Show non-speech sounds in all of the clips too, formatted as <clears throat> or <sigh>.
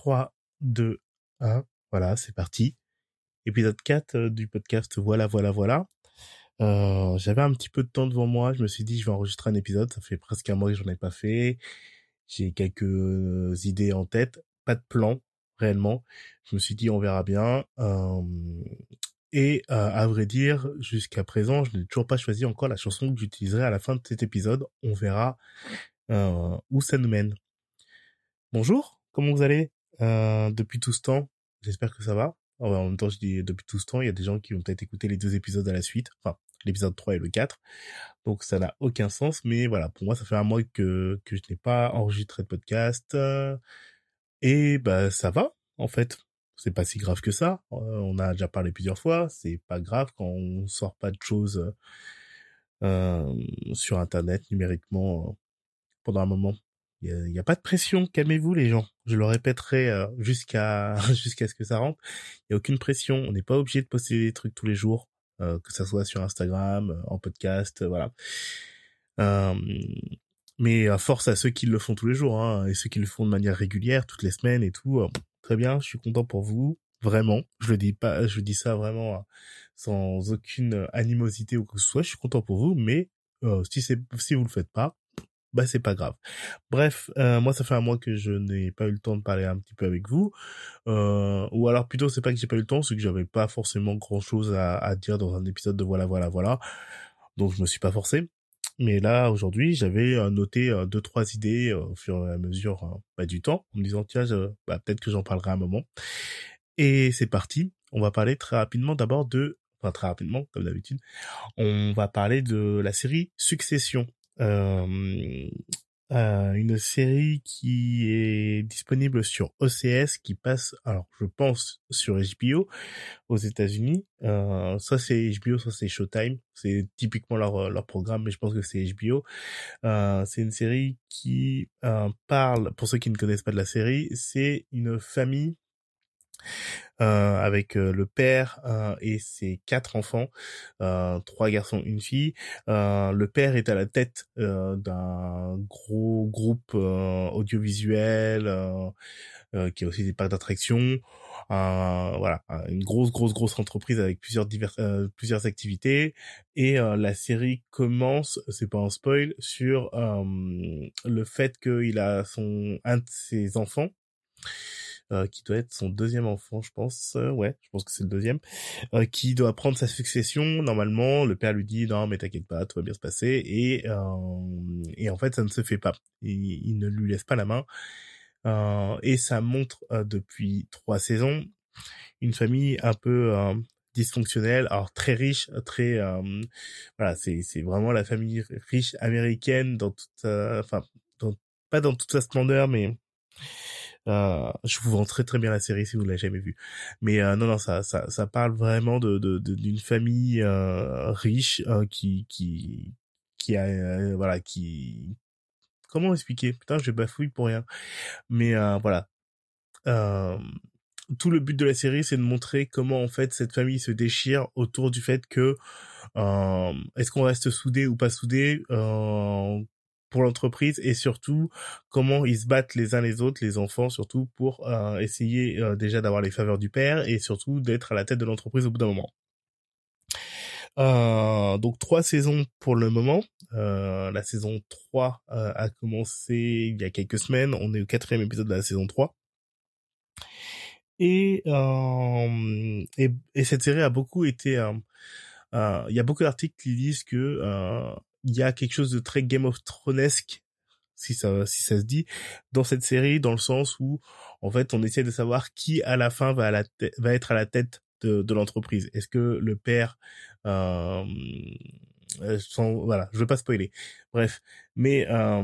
3, 2, 1. Voilà, c'est parti. Épisode 4 euh, du podcast Voilà, voilà, voilà. Euh, j'avais un petit peu de temps devant moi. Je me suis dit, je vais enregistrer un épisode. Ça fait presque un mois que j'en ai pas fait. J'ai quelques idées en tête. Pas de plan, réellement. Je me suis dit, on verra bien. Euh, et euh, à vrai dire, jusqu'à présent, je n'ai toujours pas choisi encore la chanson que j'utiliserai à la fin de cet épisode. On verra euh, où ça nous mène. Bonjour, comment vous allez? Euh, depuis tout ce temps J'espère que ça va. en même temps, je dis depuis tout ce temps, il y a des gens qui vont peut-être écouter les deux épisodes à la suite, enfin l'épisode 3 et le 4. Donc ça n'a aucun sens, mais voilà, pour moi, ça fait un mois que, que je n'ai pas enregistré de podcast. et bah ça va, en fait c'est pas si grave que ça. Euh, on a déjà parlé plusieurs fois. C'est pas grave quand on sort pas de choses euh, sur Internet numériquement euh, pendant un moment. Il n'y a, pas de pression. Calmez-vous les gens. Je le répéterai jusqu'à <laughs> jusqu'à ce que ça rentre. Il y a aucune pression. On n'est pas obligé de poster des trucs tous les jours, que ça soit sur Instagram, en podcast, voilà. mais à force à ceux qui le font tous les jours hein, et ceux qui le font de manière régulière, toutes les semaines et tout très bien, je suis content pour vous, vraiment. Je le dis pas, je dis ça vraiment sans aucune animosité ou quoi que ce soit. Je suis content pour vous, mais euh, si c'est si vous le faites pas, bah c'est pas grave. Bref, euh, moi ça fait un mois que je n'ai pas eu le temps de parler un petit peu avec vous, euh, ou alors plutôt c'est pas que j'ai pas eu le temps, c'est que j'avais pas forcément grand chose à, dire dans un épisode de voilà voilà voilà, donc je me suis pas forcé. Mais là, aujourd'hui, j'avais euh, noté deux, trois idées au fur et à mesure hein, bah, du temps, en me disant, tiens, bah, peut-être que j'en parlerai un moment. Et c'est parti. On va parler très rapidement d'abord de, enfin très rapidement, comme d'habitude, on va parler de la série Succession. Euh, euh, une série qui est disponible sur OCS, qui passe, alors je pense sur HBO aux États-Unis. Euh, soit c'est HBO, soit c'est Showtime. C'est typiquement leur leur programme, mais je pense que c'est HBO. Euh, c'est une série qui euh, parle, pour ceux qui ne connaissent pas de la série, c'est une famille euh, avec euh, le père euh, et ses quatre enfants, trois garçons, une fille. le père est à la tête d'un gros groupe audiovisuel qui a aussi des parcs d'attractions. voilà, une grosse, grosse, grosse entreprise avec plusieurs diverses, plusieurs activités. Et la série commence, c'est pas un spoil, sur le fait qu'il a son un de ses enfants euh, qui doit être son deuxième enfant, je pense. Euh, ouais, je pense que c'est le deuxième, euh, qui doit prendre sa succession. Normalement, le père lui dit non, mais t'inquiète pas, tout va bien se passer. Et et en fait, ça ne se fait pas. Il, ne lui laisse pas la main. et ça montre depuis trois saisons une famille un peu dysfonctionnelle, alors très riche, très voilà, c'est c'est vraiment la famille riche américaine dans toute, enfin, pas dans toute sa splendeur, mais euh, je vous vends très très bien la série si vous l'avez jamais vue. Mais euh, non non ça ça ça parle vraiment de d'une de, famille euh, riche euh, qui qui qui a euh, voilà qui comment expliquer? Putain je bafouille pour rien. Mais voilà. tout le but de la série, c'est de montrer comment en fait cette famille se déchire autour du fait que est-ce qu'on reste soudé ou pas soudé, pour l'entreprise et surtout comment ils se battent les uns les autres, les enfants surtout, pour euh, essayer euh, déjà d'avoir les faveurs du père et surtout d'être à la tête de l'entreprise au bout d'un moment. Euh, donc trois saisons pour le moment. la saison 3 a commencé il y a quelques semaines. On est au quatrième épisode de la saison 3. Et, et, et, cette série a beaucoup été... il y a beaucoup d'articles qui disent que il y a quelque chose de très Game of Thronesque si ça si ça se dit dans cette série dans le sens où en fait on essaie de savoir qui à la fin va à la va être à la tête de, l'entreprise. Est-ce que le père euh, euh voilà je veux pas spoiler. Bref. Mais euh,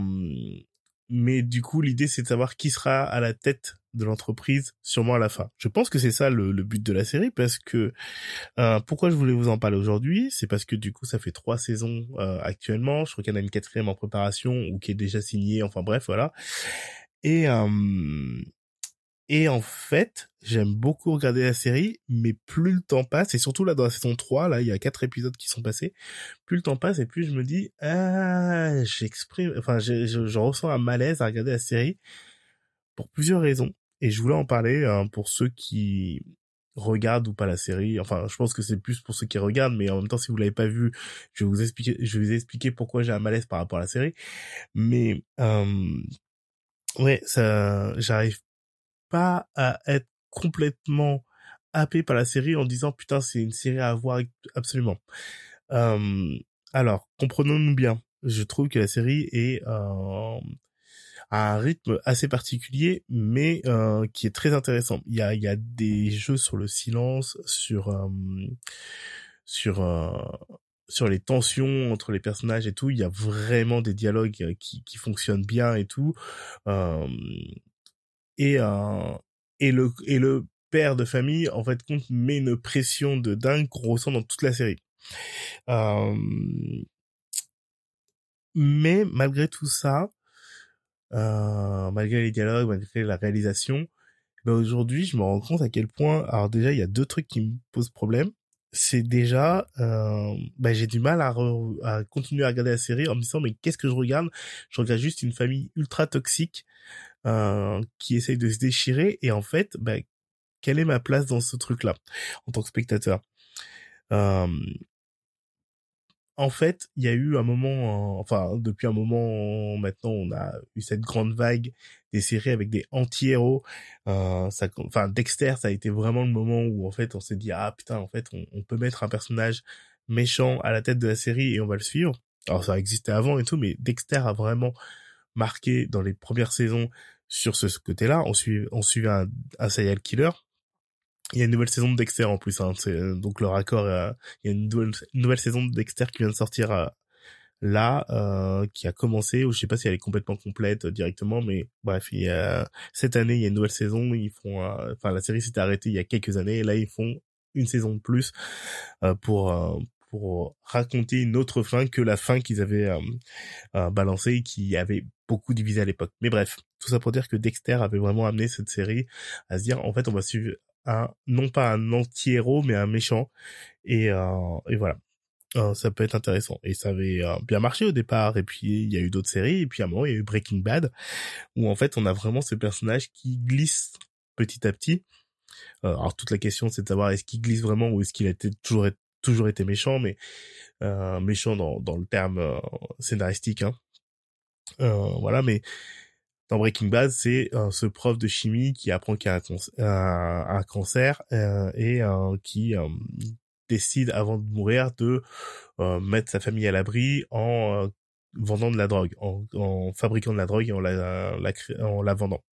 mais du coup l'idée c'est de savoir qui sera à la tête de l'entreprise sûrement à la fin. Je pense que c'est ça le, but de la série parce que euh, pourquoi je voulais vous en parler aujourd'hui, c'est parce que du coup ça fait trois saisons euh, actuellement. Je crois qu'il y en a une quatrième en préparation ou qui est déjà signée. Enfin bref voilà. Et euh, et en fait, j'aime beaucoup regarder la série, mais plus le temps passe, et surtout là dans la saison 3, là, il y a quatre épisodes qui sont passés, plus le temps passe et plus je me dis, ah, j'exprime, enfin, je, je, ressens un malaise à regarder la série pour plusieurs raisons. Et je voulais en parler hein, pour ceux qui regardent ou pas la série. Enfin, je pense que c'est plus pour ceux qui regardent, mais en même temps, si vous l'avez pas vu, je vais vous expliquer, je vais vous expliquer pourquoi j'ai un malaise par rapport à la série. Mais euh, ouais, ça, j'arrive pas à être complètement happé par la série en disant putain c'est une série à voir absolument. Euh, alors comprenons-nous bien, je trouve que la série est euh, à un rythme assez particulier, mais euh, qui est très intéressant. Il y a, y a des jeux sur le silence, sur euh, sur euh, sur les tensions entre les personnages et tout. Il y a vraiment des dialogues qui, qui fonctionnent bien et tout. et et le et le père de famille en fait compte met une pression de dingue qu'on ressent dans toute la série. mais malgré tout ça, euh, malgré les dialogues, malgré la réalisation, ben aujourd'hui, je me rends compte à quel point, alors déjà, il y a deux trucs qui me posent problème. C'est déjà, euh, ben j'ai du mal à, à continuer à regarder la série en me disant mais qu'est-ce que je regarde? Je regarde juste une famille ultra toxique euh, qui essaye de se déchirer. Et en fait, ben, quelle est ma place dans ce truc-là en tant que spectateur? Euh, en fait, il y a eu un moment, enfin depuis un moment maintenant, on a eu cette grande vague des séries avec des anti-héros. Euh, ça, enfin Dexter, ça a été vraiment le moment où en fait on s'est dit ah putain en fait on, peut mettre un personnage méchant à la tête de la série et on va le suivre. Alors ça existait avant et tout, mais Dexter a vraiment marqué dans les premières saisons sur ce côté-là. On suivait, on suivait un, un serial killer il y a une nouvelle saison de Dexter en plus, hein, euh, donc le raccord, euh, il y a une nouvelle, saison de Dexter qui vient de sortir euh, là, qui a commencé, ou je sais pas si elle est complètement complète directement, mais bref, il y a, cette année il y a une nouvelle saison, ils font, enfin la série s'était arrêtée il y a quelques années, et là ils font une saison de plus pour pour raconter une autre fin que la fin qu'ils avaient euh, balancée qui avait beaucoup divisé à l'époque. Mais bref, tout ça pour dire que Dexter avait vraiment amené cette série à se dire en fait on va suivre un non pas un anti-héros mais un méchant. Et euh, et voilà. Euh, ça peut être intéressant. Et ça avait euh, bien marché au départ. Et puis il y a eu d'autres séries. Et puis à un moment il y a eu Breaking Bad où en fait on a vraiment ces personnages qui glissent petit à petit. Alors toute la question c'est de savoir est-ce qu'il glisse vraiment ou est-ce qu'il a été toujours toujours été méchant? Mais méchant dans dans le terme scénaristique hein. voilà. Mais dans Breaking Bad, c'est euh, ce prof de chimie qui apprend qu'il a un, cancer euh, et euh, qui décide avant de mourir de mettre sa famille à l'abri en vendant de la drogue, en, fabriquant de la drogue et en la, en la vendant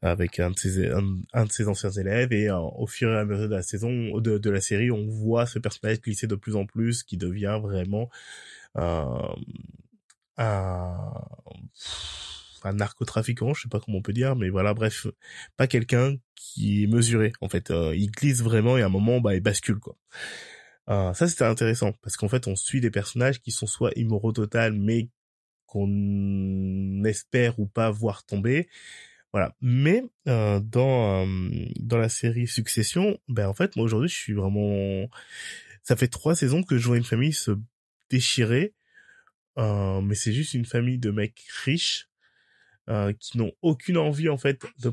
avec un de ses un, de ses anciens élèves et au fur et à mesure de la saison de, de la série, on voit ce personnage glisser de plus en plus, qui devient vraiment un un narcotrafiquant, je sais pas comment on peut dire, mais voilà, bref, pas quelqu'un qui est mesuré, en fait. Euh, il glisse vraiment et à un moment, bah, il bascule, quoi. Euh, ça, c'était intéressant, parce qu'en fait, on suit des personnages qui sont soit immoraux total, mais qu'on espère ou pas voir tomber. Voilà. Mais euh, dans dans la série Succession, ben en fait, moi aujourd'hui, je suis vraiment. Ça fait trois saisons que je vois une famille se déchirer, mais c'est juste une famille de mecs riches euh, qui n'ont aucune envie en fait de.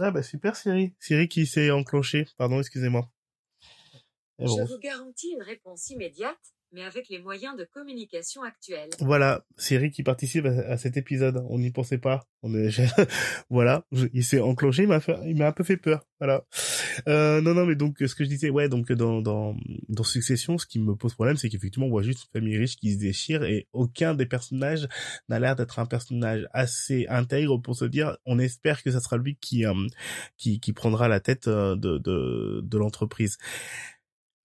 Ah bah super Siri, Siri qui s'est enclenché. Pardon, excusez-moi. Je vous garantis une réponse immédiate mais avec les moyens de communication actuels. Voilà, Siri qui participe à, cet épisode. On n'y pensait pas. <laughs> Voilà, il s'est enclenché, il m'a fait, il m'a un peu fait peur. Voilà. Euh, non, non, mais donc ce que je disais, ouais, donc dans dans dans Succession, ce qui me pose problème, c'est qu'effectivement, on voit juste une famille riche qui se déchire et aucun des personnages n'a l'air d'être un personnage assez intègre pour se dire, on espère que ça sera lui qui euh, qui qui prendra la tête euh, de de de l'entreprise.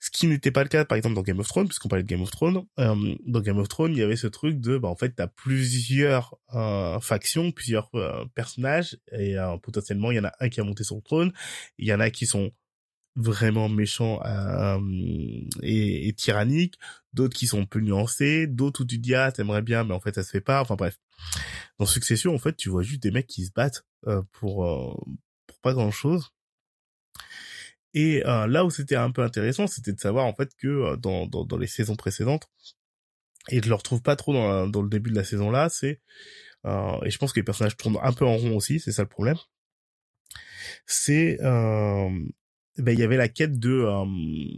Ce qui n'était pas le cas, par exemple, dans Game of Thrones, puisqu'on parlait de Game of Thrones. Euh, dans Game of Thrones, il y avait ce truc de, bah, en fait, t'as plusieurs euh, factions, plusieurs euh, personnages, et potentiellement, il y en a un qui a monté le trône, il y en a qui sont vraiment méchants et, et, tyranniques, d'autres qui sont peu nuancés, d'autres où tu dis, ah, t'aimerais bien, mais en fait, ça se fait pas. Enfin, bref. Dans Succession, en fait, tu vois juste des mecs qui se battent pour, pour pas grand-chose et euh, là où c'était un peu intéressant, c'était de savoir en fait que euh, dans, dans, dans, les saisons précédentes, et je le retrouve pas trop dans, dans le début de la saison là, c'est euh, et je pense que les personnages tournent un peu en rond aussi, c'est ça le problème. c'est ben il y avait la quête de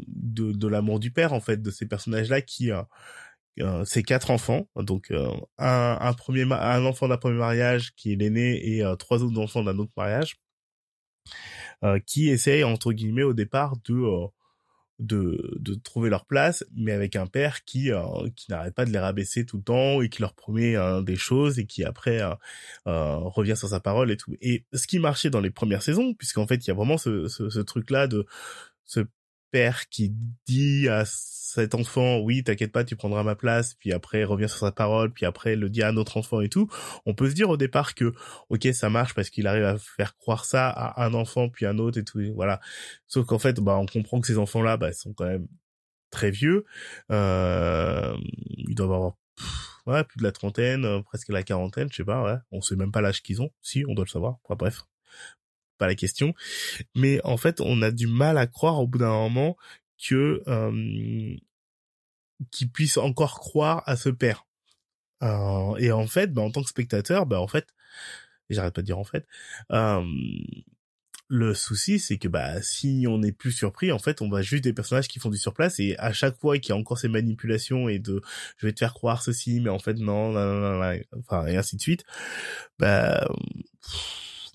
de, de l'amour du père en fait de ces personnages là qui euh, ces quatre enfants, donc un, un premier un enfant d'un premier mariage qui est l'aîné et trois autres enfants d'un autre mariage, qui essayent entre guillemets au départ de de, de trouver leur place, mais avec un père qui euh, qui n'arrête pas de les rabaisser tout le temps et qui leur promet euh, des choses et qui après euh, revient sur sa parole et tout. Et ce qui marchait dans les premières saisons, puisqu'en fait il y a vraiment ce, ce, ce truc là de ce qui dit à cet enfant, oui, t'inquiète pas, tu prendras ma place, puis après revient sur sa parole, puis après le dit à un autre enfant et tout, on peut se dire au départ que, ok, ça marche parce qu'il arrive à faire croire ça à un enfant, puis un autre et tout, voilà. Sauf qu'en fait, bah, on comprend que ces enfants-là, bah, sont quand même très vieux, euh, ils doivent avoir, ouais, plus de la trentaine, euh, presque la quarantaine, je sais pas, ouais, on sait même pas l'âge qu'ils ont, si, on doit le savoir, enfin, bref pas la question. Mais en fait, on a du mal à croire au bout d'un moment que euh, qui puisse encore croire à ce père. Euh, et en fait, bah, en tant que spectateur, bah en fait, j'arrête pas de dire en fait, euh, le souci c'est que bah si on est plus surpris, en fait, on va juste des personnages qui font du surplace et à chaque fois qu'il y a encore ces manipulations et de je vais te faire croire ceci, mais en fait non, non, non, non enfin et ainsi de suite, bah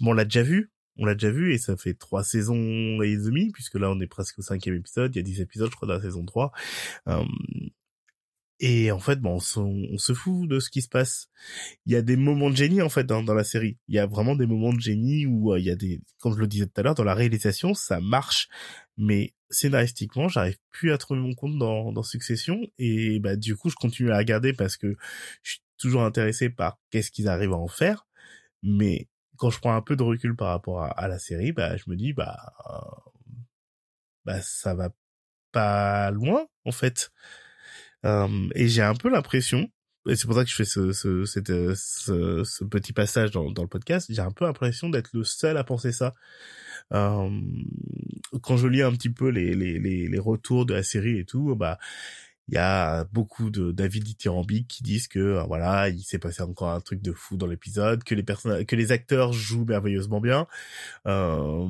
bon, on l'a déjà vu, on l'a déjà vu et ça fait trois saisons et demie puisque là on est presque au cinquième épisode, il y a dix épisodes je crois dans la saison 3. Euh, et en fait, bon, on se, fout de ce qui se passe. Il y a des moments de génie en fait dans, la série. Il y a vraiment des moments de génie où euh, il y a des, comme je le disais tout à l'heure, dans la réalisation, ça marche. Mais scénaristiquement, j'arrive plus à trouver mon compte dans, dans Succession. Et bah du coup, je continue à regarder parce que je suis toujours intéressé par qu'est-ce qu'ils arrivent à en faire. Mais quand je prends un peu de recul par rapport à, la série, bah je me dis bah euh, bah ça va pas loin en fait. Euh, et j'ai un peu l'impression, et c'est pour ça que je fais ce, ce petit passage dans, le podcast, j'ai un peu l'impression d'être le seul à penser ça. Euh, quand je lis un petit peu les, les, retours de la série et tout, bah il y a beaucoup d'avis dithyrambiques qui disent que euh, voilà il s'est passé encore un truc de fou dans l'épisode que les personnes que les acteurs jouent merveilleusement bien. Euh,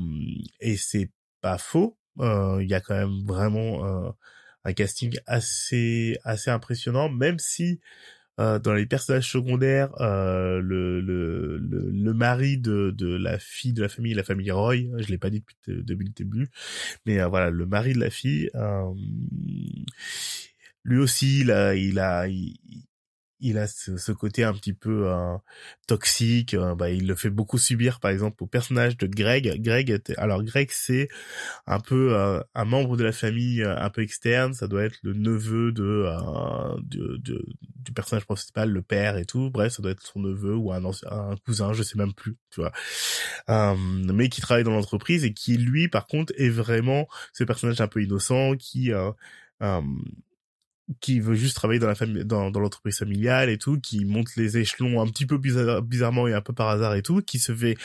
et c'est pas faux. Euh, il y a quand même vraiment euh, un casting assez assez impressionnant même si dans les personnages secondaires, le, le, le, mari de, de la fille de la famille, la famille Roy, je l'ai pas dit depuis, depuis le début, mais voilà, le mari de la fille, lui aussi, il a, il a, il, a ce, côté un petit peu euh, toxique. Euh, bah, il le fait beaucoup subir, par exemple, au personnage de Greg. Greg, alors Greg, c'est un peu euh, un membre de la famille un peu externe. Ça doit être le neveu de, de, de, du personnage principal, le père et tout. Bref, ça doit être son neveu ou un, un cousin, je sais même plus, tu vois. mais qui travaille dans l'entreprise et qui, lui, par contre, est vraiment ce personnage un peu innocent qui qui veut juste travailler dans la famille, dans, dans l'entreprise familiale et tout, qui monte les échelons un petit peu bizarrement et un peu par hasard et tout, qui se fait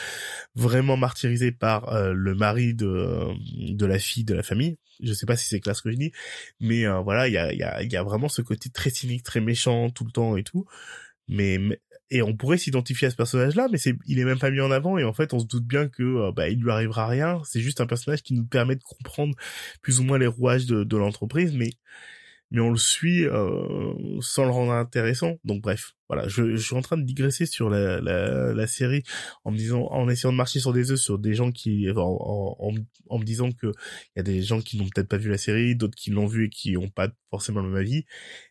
vraiment martyriser par euh, le mari de de la fille de la famille. Je sais pas si c'est clair ce que je dis, mais euh, voilà, il y a y a y a vraiment ce côté très cynique, très méchant tout le temps et tout. Mais, et on pourrait s'identifier à ce personnage-là, mais c'est il est même pas mis en avant et en fait on se doute bien que euh, bah il lui arrivera rien. C'est juste un personnage qui nous permet de comprendre plus ou moins les rouages de, de l'entreprise, mais mais on le suit euh, sans le rendre intéressant. Donc bref, voilà, je, je, suis en train de digresser sur la, la, la, série en me disant, en essayant de marcher sur des œufs sur des gens qui, en, en, en me disant que il y a des gens qui n'ont peut-être pas vu la série, d'autres qui l'ont vu et qui n'ont pas forcément le même avis.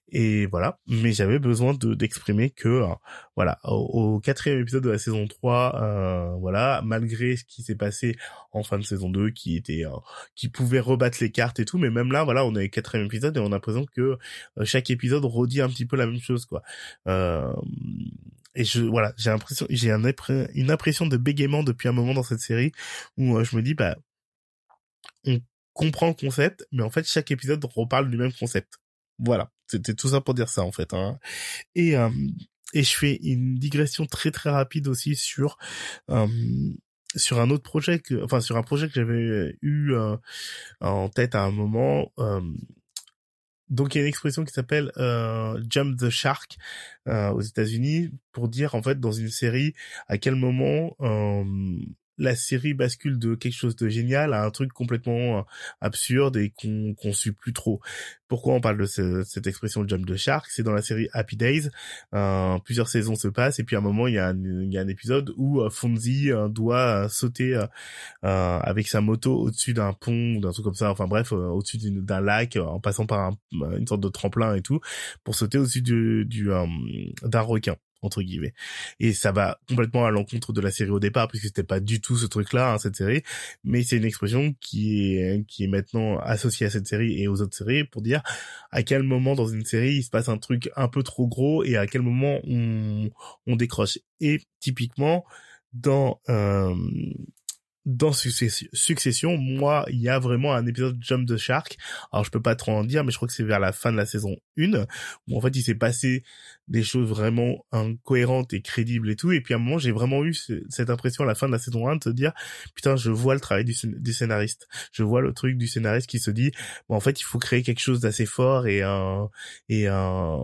Et voilà, mais j'avais besoin de d'exprimer que euh, voilà, au, quatrième épisode de la saison 3, euh, voilà, malgré ce qui s'est passé en fin de saison 2, qui était euh, qui pouvait rebattre les cartes et tout, mais même là, voilà, on est au quatrième épisode et on a l'impression que euh, chaque épisode redit un petit peu la même chose, quoi. Et je voilà, j'ai l'impression, j'ai un, une impression de bégaiement depuis un moment dans cette série où je me dis bah on comprend le concept, mais en fait chaque épisode reparle du même concept. Voilà, c'était tout ça pour dire ça en fait. Hein. Et euh, et je fais une digression très très rapide aussi sur euh, sur un autre projet que enfin sur un projet que j'avais eu euh, en tête à un moment. Donc il y a une expression qui s'appelle jump the shark aux États-Unis pour dire en fait dans une série à quel moment la série bascule de quelque chose de génial à un truc complètement euh, absurde et qu'on qu'on suit plus trop. Pourquoi on parle de cette expression jump de shark? C'est dans la série Happy Days. Euh, plusieurs saisons se passent et puis à un moment il y a un, épisode où euh, Fonzie doit sauter avec sa moto au-dessus d'un pont ou d'un truc comme ça. Enfin bref, au-dessus d'un lac en passant par une sorte de tremplin et tout pour sauter au-dessus du, du d'un requin entre guillemets. Et ça va complètement à l'encontre de la série au départ, puisque c'était pas du tout ce truc-là, hein, cette série. Mais c'est une expression qui est qui est maintenant associée à cette série et aux autres séries pour dire à quel moment dans une série il se passe un truc un peu trop gros et à quel moment on on décroche. Et typiquement dans euh, dans Succession, moi, il y a vraiment un épisode Jump the Shark. Alors, je peux pas trop en dire, mais je crois que c'est vers la fin de la saison 1, où en fait, il s'est passé des choses vraiment incohérentes et crédibles et tout. Et puis, à un moment, j'ai vraiment eu cette impression à la fin de la saison 1 de te dire, putain, je vois le travail du, scénariste. Je vois le truc du scénariste qui se dit, bon, en fait, il faut créer quelque chose d'assez fort et, un et un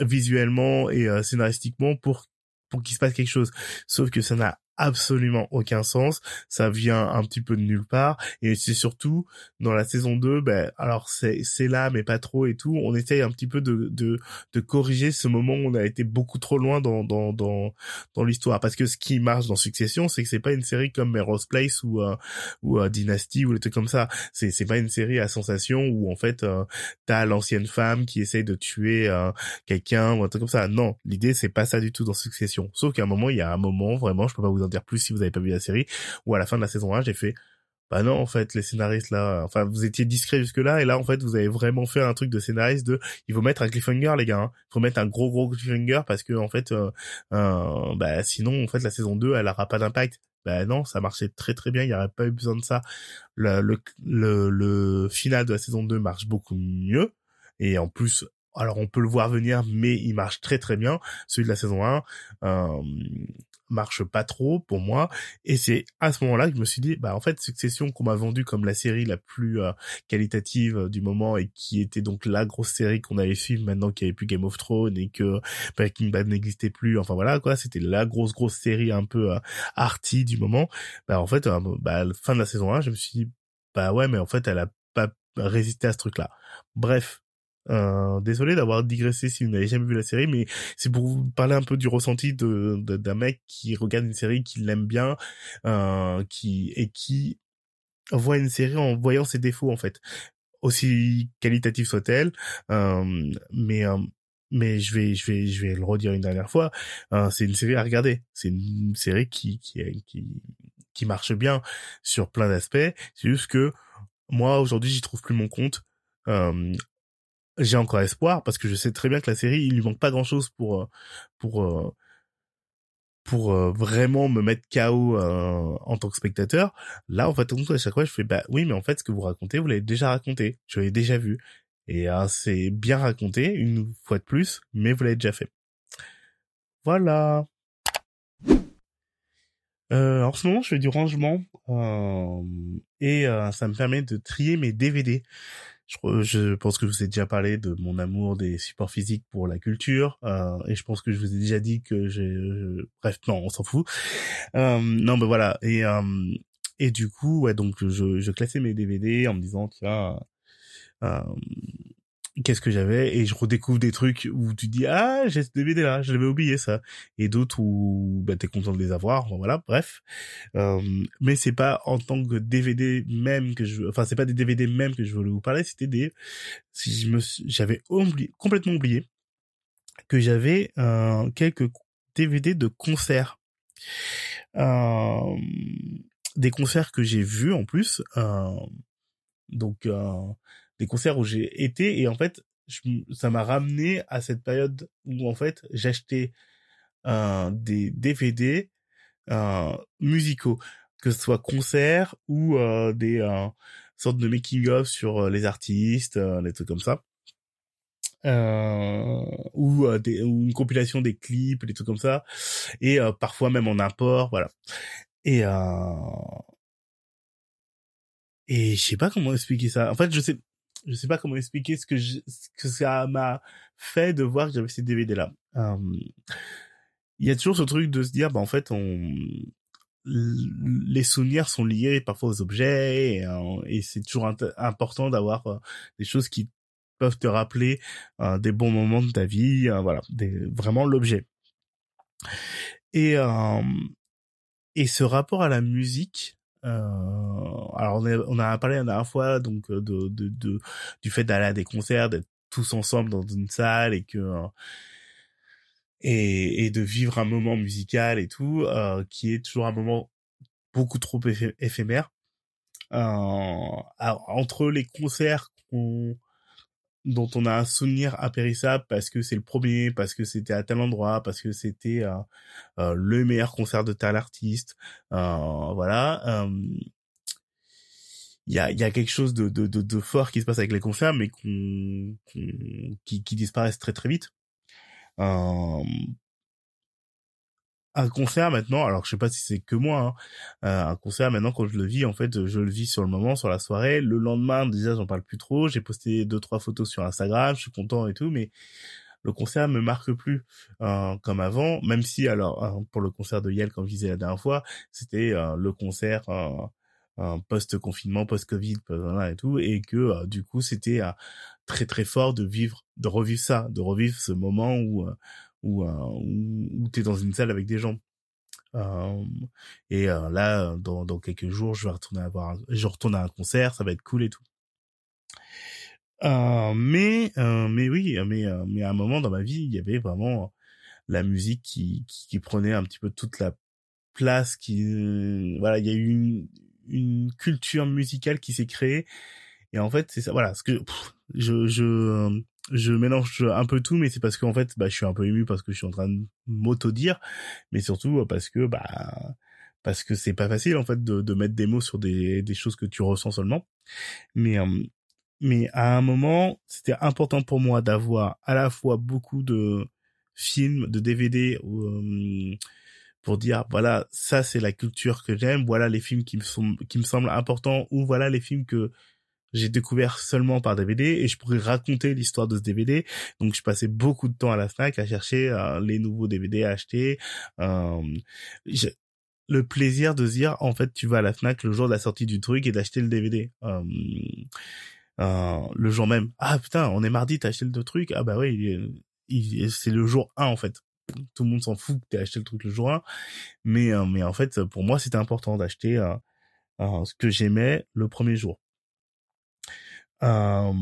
visuellement et euh, scénaristiquement pour pour qu'il se passe quelque chose. Sauf que ça n'a absolument aucun sens, ça vient un petit peu de nulle part et c'est surtout dans la saison 2 ben alors c'est c'est là mais pas trop et tout, on essaye un petit peu de de de corriger ce moment où on a été beaucoup trop loin dans dans dans dans l'histoire parce que ce qui marche dans Succession, c'est que c'est pas une série comme Melrose Place ou euh, ou euh, Dynasty ou les trucs comme ça. C'est c'est pas une série à sensation où en fait euh, t'as l'ancienne femme qui essaye de tuer euh, quelqu'un ou un truc comme ça. Non, l'idée c'est pas ça du tout dans Succession. Sauf qu'à un moment, il y a un moment vraiment, je peux pas vous en dire plus si vous avez pas vu la série, ou à la fin de la saison 1, j'ai fait, bah non, en fait, les scénaristes là, enfin, vous étiez discret jusque là, et là, en fait, vous avez vraiment fait un truc de scénariste de, il faut mettre un cliffhanger, les gars, hein. il faut mettre un gros gros cliffhanger parce que, en fait, euh, bah, sinon, en fait, la saison 2, elle aura pas d'impact. Bah non, ça marchait très très bien, il n'y aurait pas eu besoin de ça. Le, le final de la saison 2 marche beaucoup mieux, et en plus, alors on peut le voir venir, mais il marche très très bien. Celui de la saison 1, euh, marche pas trop pour moi. Et c'est à ce moment-là que je me suis dit bah en fait Succession qu'on m'a vendu comme la série la plus euh, qualitative euh, du moment et qui était donc la grosse série qu'on allait suivre maintenant qu'il n'y avait plus Game of Thrones et que Breaking Bad n'existait plus. Enfin voilà quoi. C'était la grosse grosse série un peu euh, arty du moment. Bah en fait bah la fin de la saison 1 je me suis dit bah ouais mais en fait elle a pas résisté à ce truc là bref euh, désolé d'avoir digressé si vous n'avez jamais vu la série, mais c'est pour vous parler un peu du ressenti de d'un mec qui regarde une série, qui l'aime bien, euh, qui et qui voit une série en voyant ses défauts en fait, aussi qualitative soit-elle, euh, mais euh, mais je vais je vais je vais le redire une dernière fois, euh, c'est une série à regarder, c'est une série qui qui qui qui marche bien sur plein d'aspects, c'est juste que moi aujourd'hui j'y trouve plus mon compte. Euh, j'ai encore espoir parce que je sais très bien que la série il lui manque pas grand chose pour euh, pour euh, pour euh, vraiment me mettre KO en tant que spectateur. Là, en fait, à chaque fois, je fais bah oui, mais en fait, ce que vous racontez, vous l'avez déjà raconté, je l'ai déjà vu, et c'est bien raconté une fois de plus, mais vous l'avez déjà fait. Voilà. en ce moment, je fais du rangement et ça me permet de trier mes DVD je, pense que je vous ai déjà parlé de mon amour des supports physiques pour la culture, euh, et je pense que je vous ai déjà dit que j'ai, bref, non, on s'en fout. Euh, non, mais voilà, et euh, et du coup, ouais, donc je, je classais mes DVD en me disant tiens, euh, qu'est-ce que j'avais et je redécouvre des trucs où tu dis ah j'ai ce DVD là je l'avais oublié ça. Et d'autres où bah t'es content de les avoir voilà bref. Euh, mais c'est pas en tant que DVD même que je enfin c'est pas des DVD même que je voulais vous parler c'était des si j'avais complètement oublié que j'avais euh, quelques DVD de concerts. Euh, des concerts que j'ai vus en plus donc euh, des concerts où j'ai été et en fait ça m'a ramené à cette période où en fait j'achetais euh, des DVD euh, musicaux que ce soit concerts ou euh, des euh, sortes de making of sur euh, les artistes euh, des trucs comme ça. Ou, des, ou une compilation des clips des trucs comme ça. Et parfois même en import voilà. Et et je sais pas comment expliquer ça. En fait je sais je sais pas comment expliquer ce que, ce que ça m'a fait de voir que j'avais ces DVD là. Euh, il y a toujours ce truc de se dire, bah en fait, on, les souvenirs sont liés parfois aux objets et, et c'est toujours important d'avoir des choses qui peuvent te rappeler des bons moments de ta vie, voilà, vraiment l'objet. Et et ce rapport à la musique, euh, alors on a, on a parlé la dernière fois donc de, de, de du fait d'aller à des concerts, d'être tous ensemble dans une salle et que et, et de vivre un moment musical et tout, euh, qui est toujours un moment beaucoup trop éphémère. Euh, entre les concerts dont on a un souvenir impérissable parce que c'est le premier, parce que c'était à tel endroit, parce que c'était euh, euh le meilleur concert de tel artiste, euh, voilà. Il y a, y a quelque chose de, de, de, de, fort qui se passe avec les concerts, mais qu'on, qui, qui disparaissent très très vite. Euh, un concert maintenant, alors je sais pas si c'est que moi, hein, euh, un concert maintenant quand je le vis, en fait, je le vis sur le moment, sur la soirée. Le lendemain, déjà, j'en parle plus trop. J'ai posté deux trois photos sur Instagram, je suis content et tout, mais le concert me marque plus euh, comme avant. Même si, alors, euh, pour le concert de Yale, comme je disais la dernière fois, c'était le concert post confinement, post Covid, et tout, et que du coup, c'était très très fort de vivre, de revivre ça, de revivre ce moment où où, où, tu es dans une salle avec des gens. Euh, et euh, là, dans, dans quelques jours, je vais retourner avoir, je retourne à un concert, ça va être cool et tout. Euh, mais mais oui, mais mais à un moment dans ma vie, il y avait vraiment la musique qui, qui, qui prenait un petit peu toute la place. Qui voilà, il y a eu une, une culture musicale qui s'est créée. Et en fait, c'est ça. Voilà, ce que je je je mélange un peu tout, mais c'est parce qu'en fait, bah, je suis un peu ému parce que je suis en train de m'auto-dire, mais surtout parce que, bah, parce que c'est pas facile, en fait, de, de mettre des mots sur des, des choses que tu ressens seulement. Mais, euh, mais à un moment, c'était important pour moi d'avoir à la fois beaucoup de films, de DVD, euh, pour dire, voilà, ça c'est la culture que j'aime, voilà les films qui me sont, qui me semblent importants, ou voilà les films que j'ai découvert seulement par DVD et je pourrais raconter l'histoire de ce DVD. Donc je passais beaucoup de temps à la Fnac à chercher euh, les nouveaux DVD à acheter. Euh, le plaisir de se dire en fait tu vas à la Fnac le jour de la sortie du truc et d'acheter le DVD. Euh, le jour même. Ah putain, on est mardi, t'as acheté le truc? Ah bah oui, c'est le jour 1 en fait. Tout le monde s'en fout que t'aies acheté le truc le jour 1. Mais, mais en fait, pour moi, c'était important d'acheter ce que j'aimais le premier jour. Euh,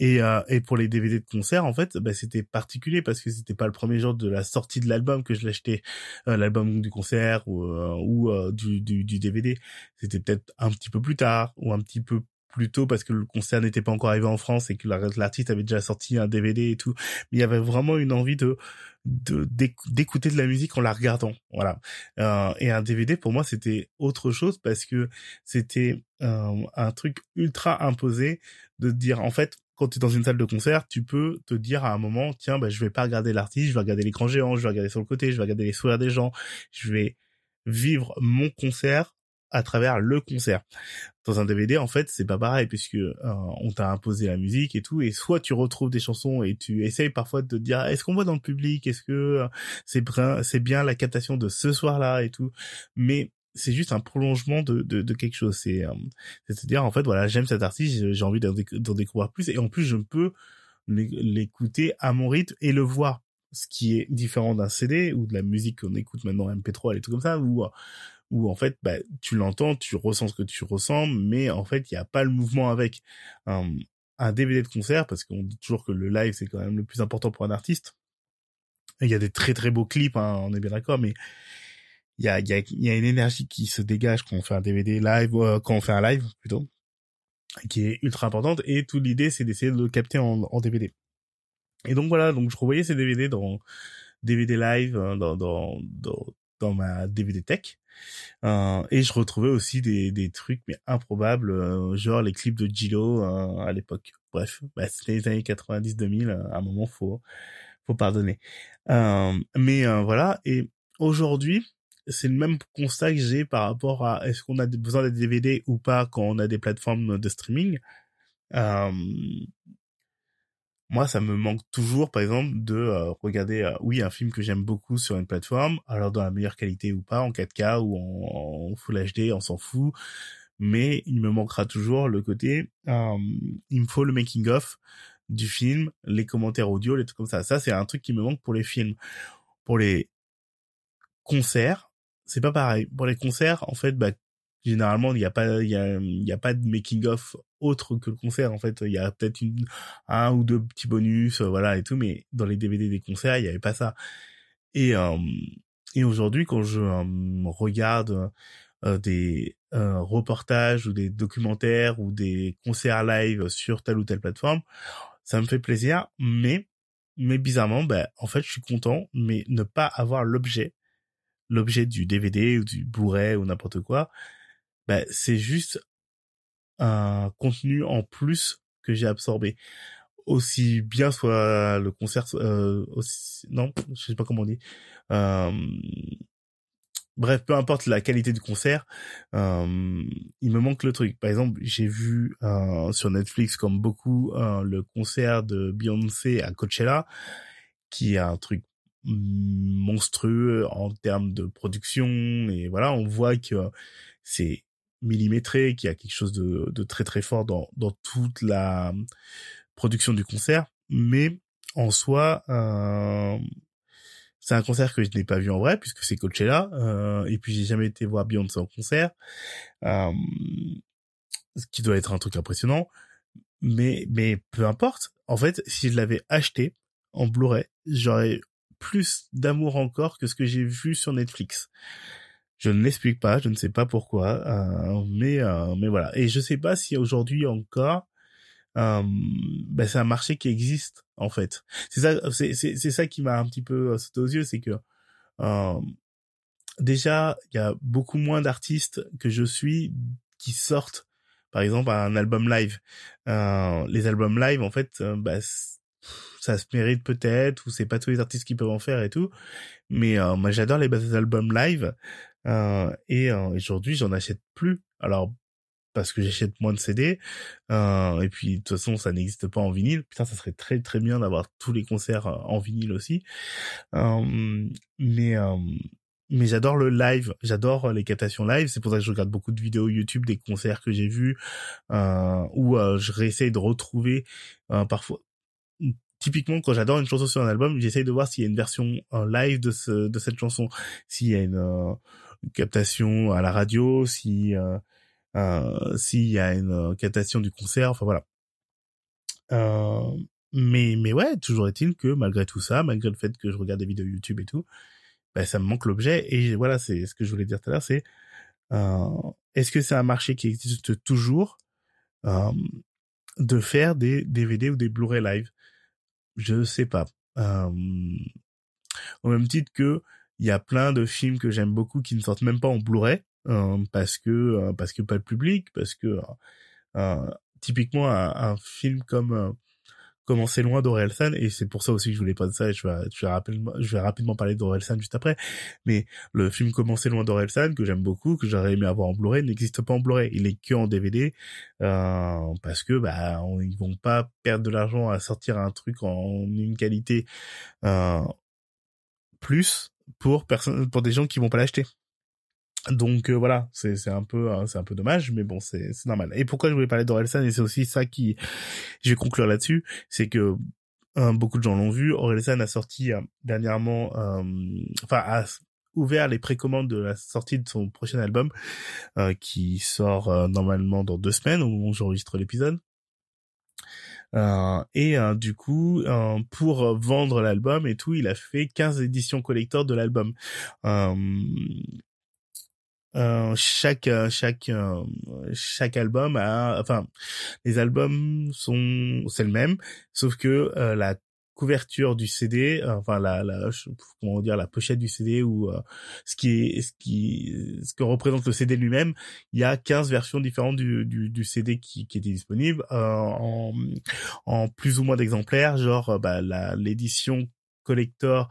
et, euh, et pour les DVD de concert, en fait, bah, c'était particulier parce que c'était pas le premier jour de la sortie de l'album que je l'achetais, euh, l'album du concert ou, du, du DVD. C'était peut-être un petit peu plus tard ou un petit peu plus tôt parce que le concert n'était pas encore arrivé en France et que l'artiste avait déjà sorti un DVD et tout. Mais il y avait vraiment une envie de d'écouter de la musique en la regardant. Voilà. Euh, et un DVD pour moi c'était autre chose parce que c'était euh, un truc ultra imposé de dire en fait quand tu es dans une salle de concert tu peux te dire à un moment tiens bah je vais pas regarder l'artiste je vais regarder l'écran géant je vais regarder sur le côté je vais regarder les sourires des gens. Je vais vivre mon concert à travers le concert. Dans un DVD, en fait, c'est pas pareil puisque euh, on t'a imposé la musique et tout, et soit tu retrouves des chansons et tu essayes parfois de te dire est-ce qu'on voit dans le public, est-ce que euh, c'est c'est bien la captation de ce soir-là et tout, mais c'est juste un prolongement de, de, de quelque chose. C'est euh, c'est-à-dire en fait voilà j'aime cet artiste, j'ai envie d'en découvrir plus et en plus je peux l'écouter à mon rythme et le voir ce qui est différent d'un CD ou de la musique qu'on écoute maintenant MP3 et tout comme ça ou où en fait bah, tu l'entends, tu ressens ce que tu ressens, mais en fait il n'y a pas le mouvement avec un, DVD de concert parce qu'on dit toujours que le live c'est quand même le plus important pour un artiste. Il y a des très très beaux clips, hein, on est bien d'accord, mais il y a, y, a, y a une énergie qui se dégage quand on fait un DVD live, euh, quand on fait un live plutôt, qui est ultra importante. Et toute l'idée c'est d'essayer de le capter en, en DVD. Et donc voilà, donc je revoyais ces DVD dans DVD live euh, dans, dans, dans, dans ma DVD tech. Euh, et je retrouvais aussi des, des trucs mais improbables, euh, genre les clips de Gilo euh, à l'époque. Bref, bah, c'était les années 90-2000, à un moment faut faut pardonner. mais voilà, et aujourd'hui, c'est le même constat que j'ai par rapport à est-ce qu'on a besoin des DVD ou pas quand on a des plateformes de streaming. Moi, ça me manque toujours, par exemple, de euh, regarder, euh, oui, un film que j'aime beaucoup sur une plateforme, alors dans la meilleure qualité ou pas, en 4K ou en, Full HD, on s'en fout. Mais il me manquera toujours le côté, euh, il me faut le making of du film, les commentaires audio, les trucs comme ça. Ça, c'est un truc qui me manque pour les films. Pour les concerts, c'est pas pareil. Pour les concerts, en fait, bah, généralement il n'y a pas il y a, y a pas de making of autre que le concert en fait. Il y a peut-être un ou deux petits bonus euh, voilà et tout mais dans les DVD des concerts il y avait pas ça. Et euh, et aujourd'hui quand je euh, regarde des reportages ou des documentaires ou des concerts live sur telle ou telle plateforme ça me fait plaisir mais mais bizarrement ben en fait je suis content mais ne pas avoir l'objet l'objet du DVD ou du Blu-ray ou n'importe quoi bah, c'est juste un contenu en plus que j'ai absorbé. Aussi bien soit le concert, euh, non, je sais pas comment on dit. Euh, bref, peu importe la qualité du concert, euh, il me manque le truc. Par exemple, j'ai vu euh, sur Netflix, comme beaucoup, euh, le concert de Beyoncé à Coachella, qui est un truc monstrueux en termes de production et voilà on voit que c'est millimétré, qui a quelque chose de, de très très fort dans, dans toute la production du concert, mais en soi, euh, c'est un concert que je n'ai pas vu en vrai puisque c'est Coachella, euh, et puis j'ai jamais été voir Beyoncé en concert, euh, ce qui doit être un truc impressionnant, mais mais peu importe. En fait, si je l'avais acheté en Blu-ray, j'aurais plus d'amour encore que ce que j'ai vu sur Netflix. Je ne l'explique pas, je ne sais pas pourquoi, euh, mais euh, mais voilà. Et je sais pas si aujourd'hui encore, euh, ben c'est un marché qui existe en fait. C'est ça, c'est c'est ça qui m'a un petit peu sauté aux yeux, c'est que euh, déjà il y a beaucoup moins d'artistes que je suis qui sortent, par exemple un album live. Euh, les albums live en fait, bah, ça se mérite peut-être ou c'est pas tous les artistes qui peuvent en faire et tout mais moi j'adore les albums live euh, et euh, aujourd'hui, j'en achète plus. Alors parce que j'achète moins de CD. Euh, et puis de toute façon, ça n'existe pas en vinyle. Putain, ça serait très très bien d'avoir tous les concerts euh, en vinyle aussi. Euh, mais mais j'adore le live, j'adore les captations live. C'est pour ça que je regarde beaucoup de vidéos YouTube des concerts que j'ai vus, euh, où je réessaye de retrouver parfois. Typiquement, quand j'adore une chanson sur un album, j'essaye de voir s'il y a une version live de ce de cette chanson, s'il y a une captation à la radio, si euh, s'il y a une euh, captation du concert, enfin voilà. Euh, mais mais ouais, toujours est-il que malgré tout ça, malgré le fait que je regarde des vidéos YouTube et tout, ben ça me manque l'objet et voilà, c'est ce que je voulais dire tout à l'heure, c'est est-ce que c'est un marché qui existe toujours euh, de faire des DVD ou des Blu-ray live? Je sais pas. Euh, au même titre que il y a plein de films que j'aime beaucoup qui ne sortent même pas en Blu-ray euh, parce que euh, parce que pas le public, parce que euh, typiquement un, film comme Commencer loin d'Orelsan et c'est pour ça aussi que je voulais pas de ça je vais je vais rapidement je vais rapidement parler d'Orelsan juste après mais le film Commencer loin d'Orelsan que j'aime beaucoup que j'aurais aimé avoir en Blu-ray n'existe pas en Blu-ray. Il est que en DVD euh, parce que bah ils vont pas perdre de l'argent à sortir un truc en une qualité euh, plus pour personne, pour des gens qui vont pas l'acheter. Donc euh, voilà, c'est c'est un peu hein, c'est un peu dommage, mais bon c'est c'est normal. Et pourquoi je voulais parler d'Orelsan et c'est aussi ça qui je vais conclure là-dessus, c'est que beaucoup de gens l'ont vu. Orelsan a sorti euh, dernièrement, euh, enfin a ouvert les précommandes de la sortie de son prochain album qui sort normalement dans deux semaines au moment où j'enregistre l'épisode. Euh, et euh, du coup, euh, pour vendre l'album et tout, il a fait 15 éditions collector de l'album. chaque chaque chaque album a enfin les albums sont c'est le même sauf que la couverture du CD, euh, enfin la, la comment dire la pochette du CD ou euh, ce qui est ce qui ce que représente le CD lui-même, il y a 15 versions différentes du, du, du CD qui, qui étaient disponibles euh, en, en plus ou moins d'exemplaires, genre bah, l'édition collector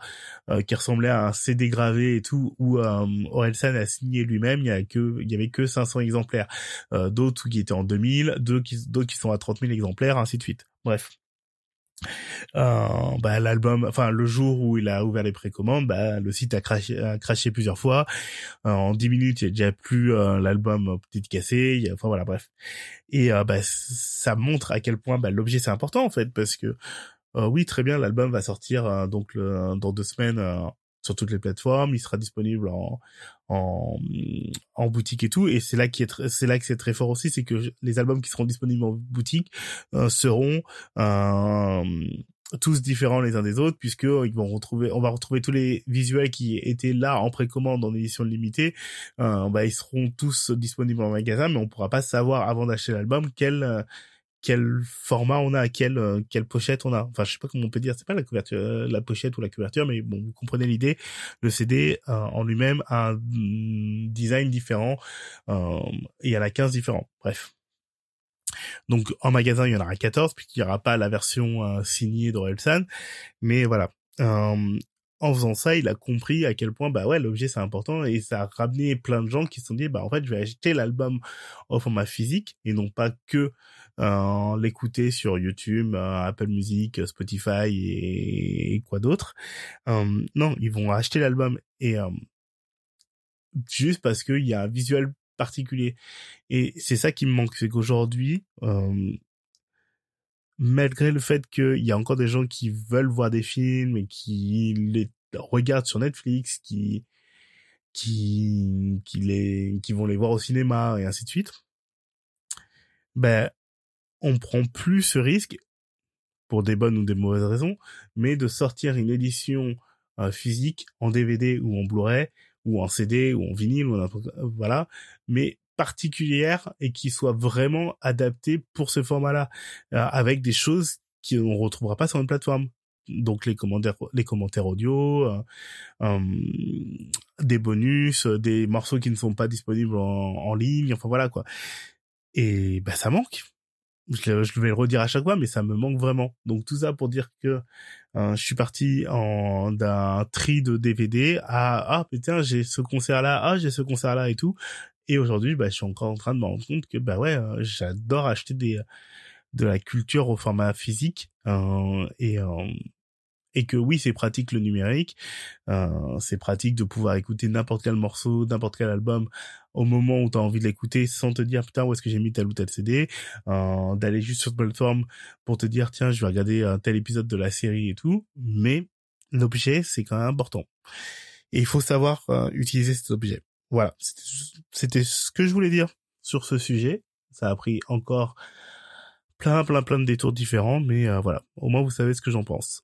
qui ressemblait à un CD gravé et tout où euh, Orelsan a signé lui-même il y a que il y avait que 500 exemplaires d'autres qui étaient en 2000 d'autres qui d'autres qui sont à 30 000 exemplaires ainsi de suite. Bref euh, bah, l'album, enfin le jour où il a ouvert les précommandes, bah, le site a craché, a craché plusieurs fois. Euh, en 10 minutes, il n'y a déjà plus euh, l'album cassé. enfin voilà, bref. Et bah, ça montre à quel point bah, l'objet c'est important en fait, parce que oui, très bien, l'album va sortir donc dans deux semaines sur toutes les plateformes. Il sera disponible en, en, en boutique et tout. Et c'est là qui est c'est là que c'est très fort aussi, c'est que les albums qui seront disponibles en boutique euh, seront euh, tous différents les uns des autres puisque ils vont retrouver on va retrouver tous les visuels qui étaient là en précommande en édition limitée euh, bah ils seront tous disponibles en magasin mais on pourra pas savoir avant d'acheter l'album quel euh, quel format on a, quelle euh, quelle pochette on a. Enfin, je sais pas comment on peut dire, c'est pas la couverture, euh, la pochette ou la couverture, mais bon, vous comprenez l'idée. Le CD euh, en lui-même a un design différent. il y en a 15 différents. Bref. Donc en magasin, il y en aura 14 puisqu'il n'y aura pas la version signée d'Orelsan, mais voilà. en faisant ça, il a compris à quel point bah ouais l'objet c'est important et ça a ramené plein de gens qui se sont dit bah en fait je vais acheter l'album au format physique et non pas que euh, l'écouter sur YouTube, euh, Apple Music, Spotify et, quoi d'autre. Euh, non, ils vont acheter l'album et juste parce qu'il y a un visuel particulier. Et c'est ça qui me manque, c'est qu'aujourd'hui, malgré le fait qu'il y a encore des gens qui veulent voir des films et qui les regardent sur Netflix, qui qui qui les qui vont les voir au cinéma et ainsi de suite. Ben on prend plus ce risque pour des bonnes ou des mauvaises raisons, mais de sortir une édition euh, physique en DVD ou en Blu-ray ou en CD ou en vinyle ou voilà, mais particulière et qui soit vraiment adaptée pour ce format-là, euh, avec des choses qu'on retrouvera pas sur une plateforme. Donc les commentaires, les commentaires audio, euh, des bonus, des morceaux qui ne sont pas disponibles en, en ligne, enfin voilà quoi. Et bah ça manque je, vais le redire à chaque fois, mais ça me manque vraiment. Donc tout ça pour dire que euh, je suis parti en d'un tri de DVD à ah putain j'ai ce concert là, ah j'ai ce concert là et tout. Et aujourd'hui, bah, je suis encore en train de me rendre compte que bah ouais, euh, j'adore acheter des de la culture au format physique euh, et et que oui, c'est pratique le numérique, euh, c'est pratique de pouvoir écouter n'importe quel morceau, n'importe quel album au moment où tu as envie de l'écouter sans te dire putain où est-ce que j'ai mis tel ou tel CD, euh, d'aller juste sur plateforme pour te dire tiens je vais regarder un tel épisode de la série et tout, mais l'objet c'est quand même important. Et il faut savoir euh, utiliser cet objet. Voilà, c'était ce que je voulais dire sur ce sujet. Ça a pris encore plein plein plein de détours différents, mais euh, voilà, au moins vous savez ce que j'en pense.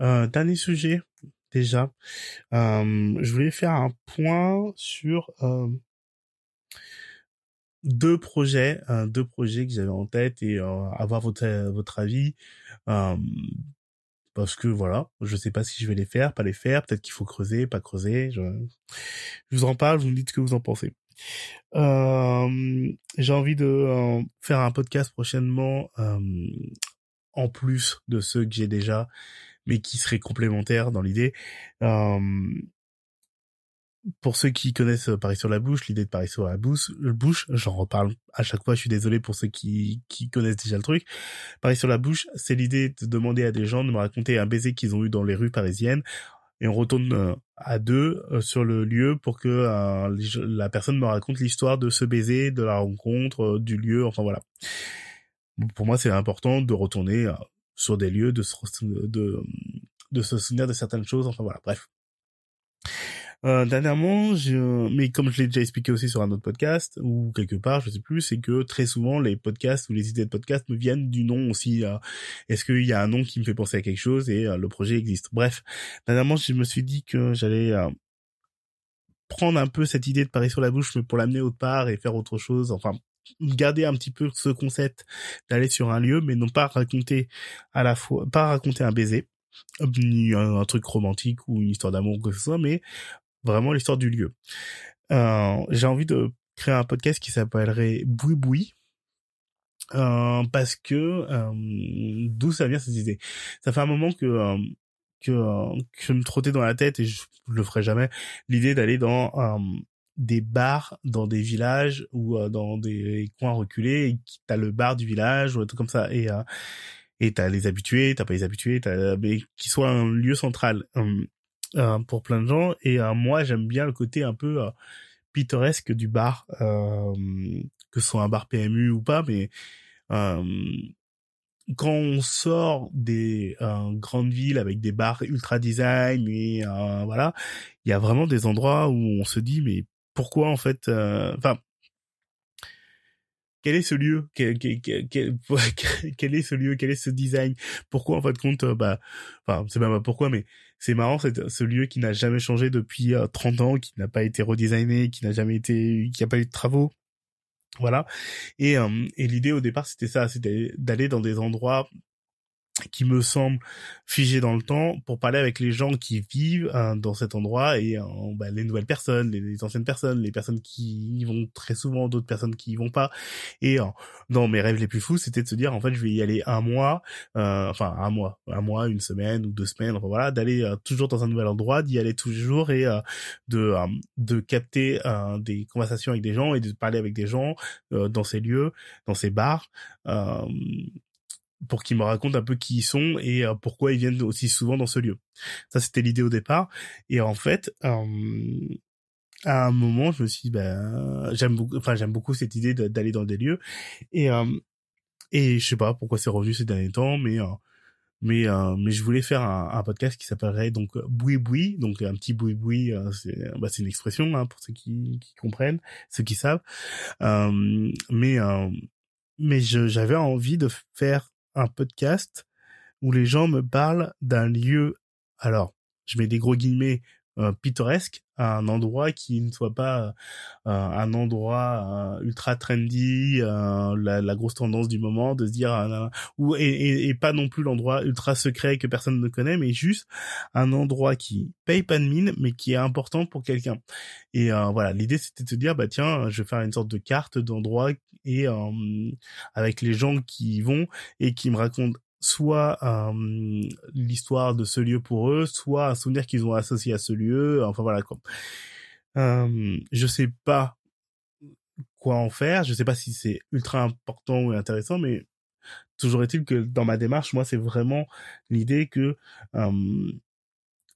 Euh, dernier sujet déjà. Euh, je voulais faire un point sur euh, deux projets, deux projets que j'avais en tête et avoir votre votre avis. parce que voilà, je sais pas si je vais les faire, pas les faire, peut-être qu'il faut creuser, pas creuser. Je... je vous en parle, vous me dites ce que vous en pensez. j'ai envie de faire un podcast prochainement en plus de ceux que j'ai déjà mais qui serait complémentaire dans l'idée. pour ceux qui connaissent euh, Paris sur la bouche, l'idée de Paris sur la bouche, bouche, j'en reparle à chaque fois, je suis désolé pour ceux qui, connaissent déjà le truc. Paris sur la bouche, c'est l'idée de demander à des gens de me raconter un baiser qu'ils ont eu dans les rues parisiennes et on retourne euh, à deux euh, sur le lieu pour que la personne me raconte l'histoire de ce baiser, de la rencontre, du lieu, enfin voilà. Pour moi, c'est important de retourner sur des lieux, de se, de, de se souvenir de certaines choses, enfin voilà, bref. Euh, dernièrement, je, mais comme je l'ai déjà expliqué aussi sur un autre podcast ou quelque part, je sais plus, c'est que très souvent les podcasts ou les idées de podcasts me viennent du nom aussi. Euh, Est-ce qu'il y a un nom qui me fait penser à quelque chose et euh, le projet existe. Bref, dernièrement, je me suis dit que j'allais euh, prendre un peu cette idée de Paris sur la bouche, mais pour l'amener autre part et faire autre chose. Enfin, garder un petit peu ce concept d'aller sur un lieu, mais non pas raconter à la fois, pas raconter un baiser, ni un, truc romantique ou une histoire d'amour ou quoi que ce soit, mais vraiment l'histoire du lieu. Euh, j'ai envie de créer un podcast qui s'appellerait Boui Boui. Euh, parce que euh, d'où ça vient cette idée? Ça fait un moment que euh, que, que je me trottais dans la tête et je, je le ferai jamais l'idée d'aller dans des bars dans des villages ou dans des coins reculés et t'as le bar du village ou un truc comme ça et et t'as les habitués, t'as pas les habitués, t'as mais qui soit un lieu central pour plein de gens. Et moi j'aime bien le côté un peu pittoresque du bar que ce soit un bar PMU ou pas mais quand on sort des euh, grandes villes avec des bars ultra design et euh, voilà, il y a vraiment des endroits où on se dit mais pourquoi en fait, euh, enfin. quel est ce lieu <laughs> quel, est ce lieu Quel est ce design? Pourquoi en fait compte bah enfin c'est pas pourquoi mais c'est marrant c'est ce lieu qui n'a jamais changé depuis 30 ans, qui n'a pas été redesigné, qui n'a jamais été qui a pas eu de travaux voilà. Et, euh, et l'idée au départ, c'était ça, c'était d'aller dans des endroits qui me semblent figés dans le temps pour parler avec les gens qui vivent euh, dans cet endroit et euh, bah, les nouvelles personnes, les, anciennes personnes, les personnes qui y vont très souvent, d'autres personnes qui y vont pas. Et dans mes rêves les plus fous, c'était de se dire en fait je vais y aller un mois, enfin un mois, un mois, une semaine ou deux semaines, enfin, voilà, d'aller toujours dans un nouvel endroit, d'y aller tous les jours et de de capter des conversations avec des gens et de parler avec des gens dans ces lieux, dans ces bars pour qu'ils me racontent un peu qui ils sont et euh, pourquoi ils viennent aussi souvent dans ce lieu. Ça, c'était l'idée au départ. Et en fait, euh, à un moment, je me suis dit, ben, j'aime beaucoup, enfin, j'aime beaucoup cette idée d'aller dans des lieux. Et, euh, et je sais pas pourquoi c'est revenu ces derniers temps, mais, mais, mais je voulais faire un, podcast qui s'appellerait donc boui boui, donc un petit boui boui, c'est, bah, c'est une expression hein, pour ceux qui, qui comprennent, ceux qui savent. mais, mais j'avais envie de faire un podcast où les gens me parlent d'un lieu, alors, je mets des gros guillemets, euh, pittoresque, un endroit qui ne soit pas euh, un endroit euh, ultra trendy, la, la, grosse tendance du moment, de se dire ou et, et, pas non plus l'endroit ultra secret que personne ne connaît, mais juste un endroit qui paye pas de mine, mais qui est important pour quelqu'un. Et voilà, l'idée c'était de se dire bah tiens, je vais faire une sorte de carte d'endroit et avec les gens qui y vont et qui me racontent soit euh, l'histoire de ce lieu pour eux, soit un souvenir qu'ils ont associé à ce lieu. Enfin voilà quoi. Euh, je sais pas quoi en faire. Je sais pas si c'est ultra important ou intéressant, mais toujours est-il que dans ma démarche, moi, c'est vraiment l'idée que euh,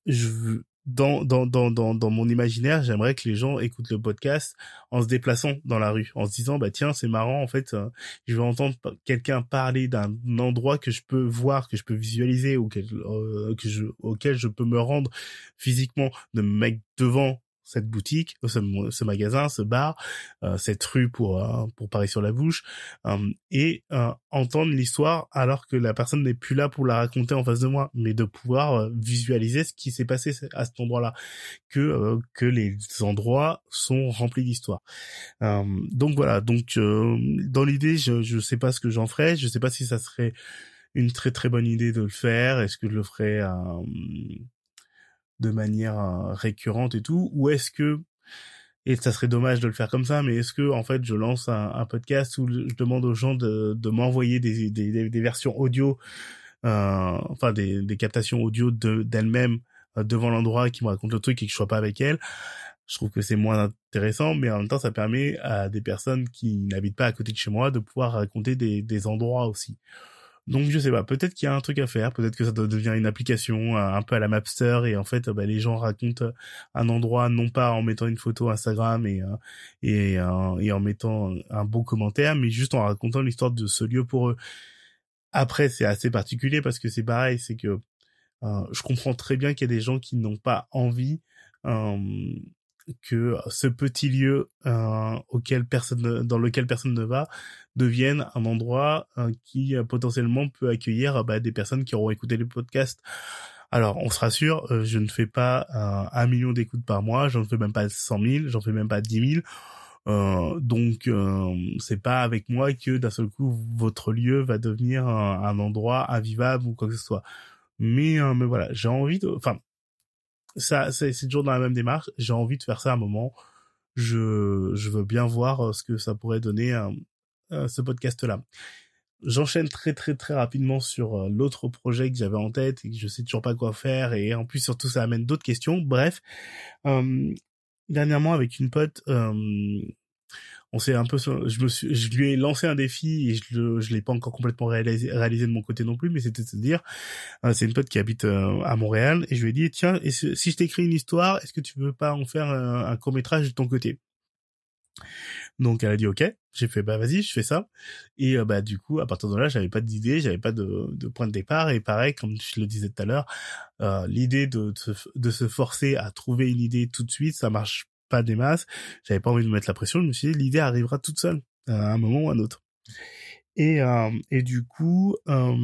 je dans, dans, dans, dans, dans mon imaginaire, j'aimerais que les gens écoutent le podcast en se déplaçant dans la rue, en se disant, bah tiens, c'est marrant, en fait, euh, je vais entendre quelqu'un parler d'un endroit que je peux voir, que je peux visualiser, euh, que je, auquel je peux me rendre physiquement, de me mettre devant cette boutique, ce, ce magasin, ce bar, euh, cette rue pour euh, pour Paris sur la bouche, euh, et entendre l'histoire alors que la personne n'est plus là pour la raconter en face de moi, mais de pouvoir visualiser ce qui s'est passé à cet endroit-là, que que les endroits sont remplis d'histoire. donc voilà, donc dans l'idée, je je sais pas ce que j'en ferai, je sais pas si ça serait une très très bonne idée de le faire, est-ce que je le ferais de manière euh, récurrente et tout ou est-ce que et ça serait dommage de le faire comme ça mais est-ce que en fait je lance un, podcast où je demande aux gens de, de m'envoyer des, des, versions audio euh, enfin des, des captations audio de d'elles-mêmes euh, devant l'endroit qui me racontent le truc et que je sois pas avec elles je trouve que c'est moins intéressant, mais en même temps, ça permet à des personnes qui n'habitent pas à côté de chez moi de pouvoir raconter des, des endroits aussi. Donc je sais pas, peut-être qu'il y a un truc à faire, peut-être que ça doit devenir une application euh, un peu à la Mapster et en fait bah, les gens racontent un endroit non pas en mettant une photo Instagram et euh, et, euh, et en mettant un beau commentaire, mais juste en racontant l'histoire de ce lieu pour eux. Après c'est assez particulier parce que c'est pareil, c'est que je comprends très bien qu'il y a des gens qui n'ont pas envie que ce petit lieu euh, auquel personne dans lequel personne ne va devienne un endroit euh, qui euh, potentiellement peut accueillir bah, des personnes qui auront écouté les podcasts. Alors, on se rassure, je ne fais pas un million d'écoutes par mois, j'en fais même pas cent mille, j'en fais même pas dix mille. donc, c'est pas avec moi que d'un seul coup votre lieu va devenir un, un endroit invivable ou quoi que ce soit. Mais, mais voilà, j'ai envie de, enfin, ça, c'est toujours dans la même démarche. J'ai envie de faire ça à un moment. Je, je veux bien voir euh, ce que ça pourrait donner à, ce podcast-là. J'enchaîne très très très rapidement sur euh, l'autre projet que j'avais en tête et que je sais toujours pas quoi faire et en plus surtout ça amène d'autres questions. Bref, euh, dernièrement avec une pote on s'est un peu je me suis je lui ai lancé un défi et je le je l'ai pas encore complètement réalisé, réalisé de mon côté non plus mais c'était de dire euh, c'est une pote qui habite euh, à Montréal et je lui ai dit tiens si je t'écris une histoire est-ce que tu veux pas en faire un, court métrage de ton côté? Donc elle a dit ok. J'ai fait bah vas-y je fais ça. Et euh, bah du coup à partir de là j'avais pas d'idée j'avais pas de, de point de départ. Et pareil comme je le disais tout à l'heure l'idée de, de, de se forcer à trouver une idée tout de suite ça marche pas des masses. J'avais pas envie de mettre la pression. Je me suis dit, l'idée arrivera toute seule, à un moment ou à un autre. Et, euh, et du coup, euh,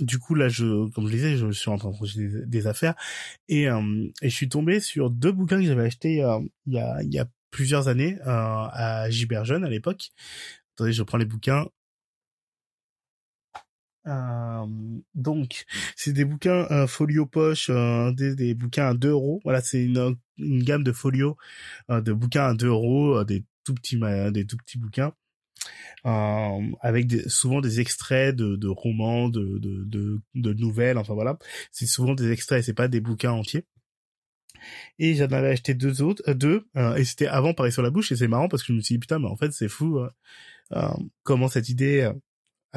du coup, là, je, comme je disais, je suis en train de projeter des, affaires. Et, euh, et je suis tombé sur deux bouquins que j'avais achetés il, y a, il y a plusieurs années à Giberjeune à l'époque. Attendez, je prends les bouquins. Euh, donc, c'est des bouquins euh, folio poche, euh, des, des, bouquins à 2 euros. Voilà, c'est une, une gamme de folio de bouquins à 2 euros, des tout petits, des tout petits bouquins. avec des, souvent des extraits de, de romans, de, de, de, de, nouvelles, enfin voilà. C'est souvent des extraits, c'est pas des bouquins entiers. Et j'en avais acheté deux autres, deux, et c'était avant Paris sur la bouche, et c'est marrant parce que je me suis dit, putain, mais en fait, c'est fou, comment cette idée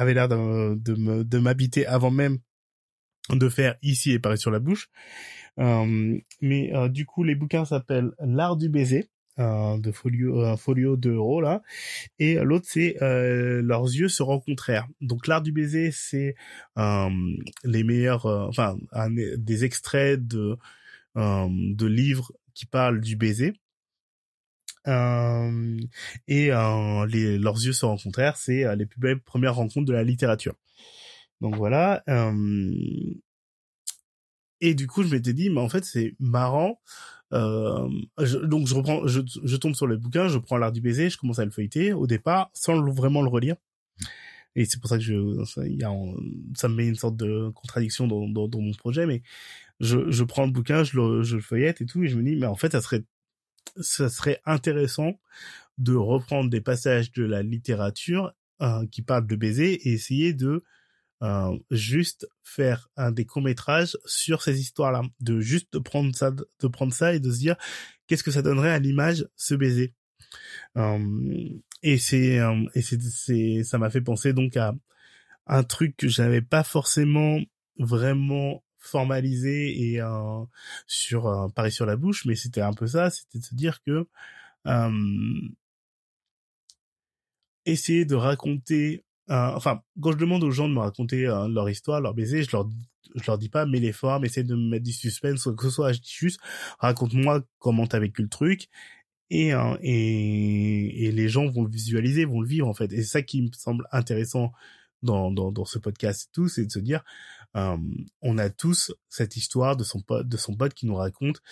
avait l'air de, de m'habiter avant même de faire ici et Paris sur la bouche. Euh, mais euh, du coup, les bouquins s'appellent L'art du baiser euh, de folio folio de euros là. Et l'autre c'est leurs yeux se rencontrèrent. Donc l'art du baiser c'est les meilleurs enfin des extraits de de livres qui parlent du baiser. euh, et euh, les, leurs yeux se rencontrèrent, c'est euh, les plus belles premières rencontres de la littérature. Donc voilà. et du coup, je m'étais dit, mais en fait, c'est marrant. donc je reprends, je, je, tombe sur le bouquin, je prends l'art du baiser, je commence à le feuilleter au départ, sans vraiment le relire. Et c'est pour ça que je, ça, y a, ça me met une sorte de contradiction dans, dans, dans mon projet, mais je, je prends le bouquin, je le, je le feuillette et tout, et je me dis, mais en fait, ça serait ça serait intéressant de reprendre des passages de la littérature euh, qui parlent de baiser et essayer de euh, juste faire un des courts métrages sur ces histoires-là, de juste prendre ça, de prendre ça et de se dire qu'est-ce que ça donnerait à l'image ce baiser? Euh, et c'est et c'est ça m'a fait penser donc à un truc que j'avais pas forcément vraiment formalisé et euh, sur euh, Paris sur la bouche, mais c'était un peu ça, c'était de se dire que euh, essayer de raconter, enfin quand je demande aux gens de me raconter leur histoire, leur baiser, je leur je leur dis pas mets les formes, essaie de me mettre du suspense, que ce soit je dis juste raconte-moi comment t'as vécu le truc et, et et les gens vont le visualiser, vont le vivre en fait. Et c'est ça qui me semble intéressant dans dans, dans ce podcast et tout, c'est de se dire on a tous cette histoire de son pote, de son pote qui nous raconte,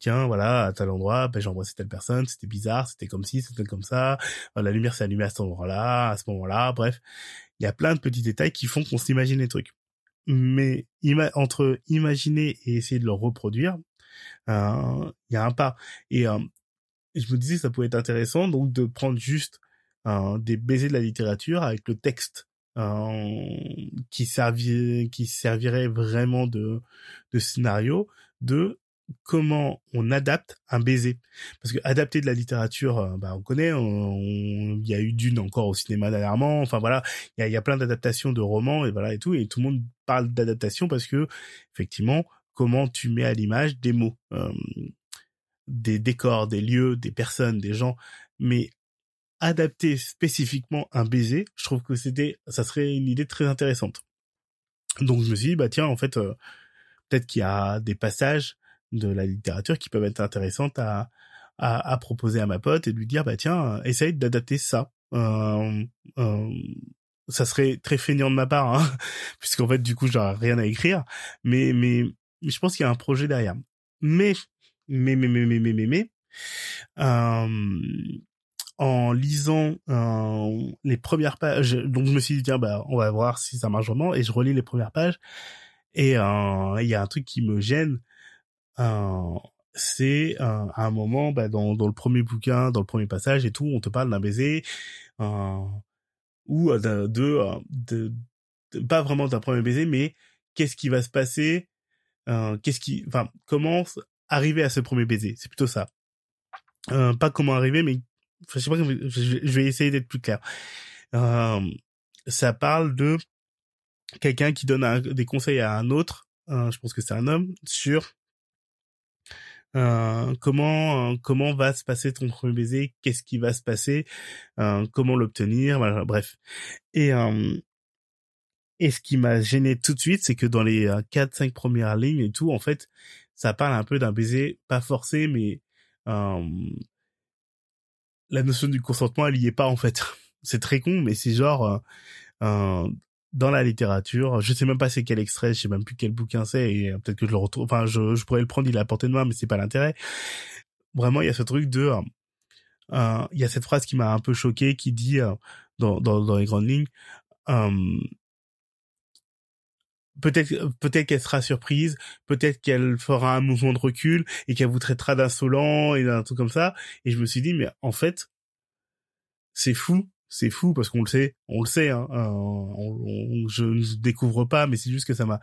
tiens, voilà, à tel endroit, ben, j'ai embrassé telle personne, c'était bizarre, c'était comme ci, c'était comme ça, euh, la lumière s'est allumée à cet endroit-là, à ce moment-là, bref. Il y a plein de petits détails qui font qu'on s'imagine les trucs. Mais entre imaginer et essayer de le reproduire, euh, il y a un pas. Et je me disais ça pouvait être intéressant donc de prendre juste des baisers de la littérature avec le texte euh, qui servirait qui servirait vraiment de scénario de comment on adapte un baiser parce que adapter de la littérature euh, bah on connaît il y a eu d'une encore au cinéma dernièrement enfin voilà il y a, y a plein d'adaptations de romans et voilà et tout et tout le monde parle d'adaptation parce que effectivement comment tu mets à l'image des mots euh, des décors des lieux des personnes des gens. Mais adapter spécifiquement un baiser, je trouve que c'était, ça serait une idée très intéressante. Donc je me suis dit, bah tiens, en fait, euh, peut-être qu'il y a des passages de la littérature qui peuvent être intéressantes à, à, à, proposer à ma pote et lui dire, bah tiens, essaye d'adapter ça. Euh, euh, ça serait très feignant de ma part, hein, <laughs> puisqu'en fait, du coup, j'aurais rien à écrire. Mais, mais, mais je pense qu'il y a un projet derrière. Mais, mais, mais, mais, mais, mais, mais, mais euh, en lisant euh, les premières pages. Donc je me suis dit tiens bah on va voir si ça marche vraiment et je relis les premières pages et euh, il y a un truc qui me gêne. Euh, c'est à un moment bah, dans, dans le premier bouquin, dans le premier passage et tout, on te parle d'un baiser ou de, de, de, pas vraiment d'un premier baiser, mais qu'est-ce qui va se passer, qu'est-ce qui, enfin comment arriver à ce premier baiser? C'est plutôt ça. Euh, pas comment arriver, mais je vais essayer d'être plus clair. Euh, ça parle de quelqu'un qui donne des conseils à un autre, euh, je pense que c'est un homme, sur euh, comment comment va se passer ton premier baiser, qu'est-ce qui va se passer, comment l'obtenir, voilà, bref. Et et ce qui m'a gêné tout de suite, c'est que dans les quatre cinq premières lignes et tout, en fait, ça parle un peu d'un baiser pas forcé, mais la notion du consentement, elle y est pas en fait. <laughs> c'est très con, mais c'est genre euh, dans la littérature. Je sais même pas c'est quel extrait, je sais même plus quel bouquin c'est, et euh, peut-être que je le retrouve. Enfin, je, je pourrais le prendre, il est à portée de main, mais c'est pas l'intérêt. Vraiment, il y a ce truc de, euh, il y a cette phrase qui m'a un peu choqué, qui dit dans, dans, dans les grandes lignes. Peut-être peut-être qu'elle sera surprise, peut-être qu'elle fera un mouvement de recul et qu'elle vous traitera d'insolent et d'un truc comme ça. Et je me suis dit mais en fait c'est fou c'est fou parce qu'on le sait, on le sait. Hein, euh, je ne découvre pas, mais c'est juste que ça m'a,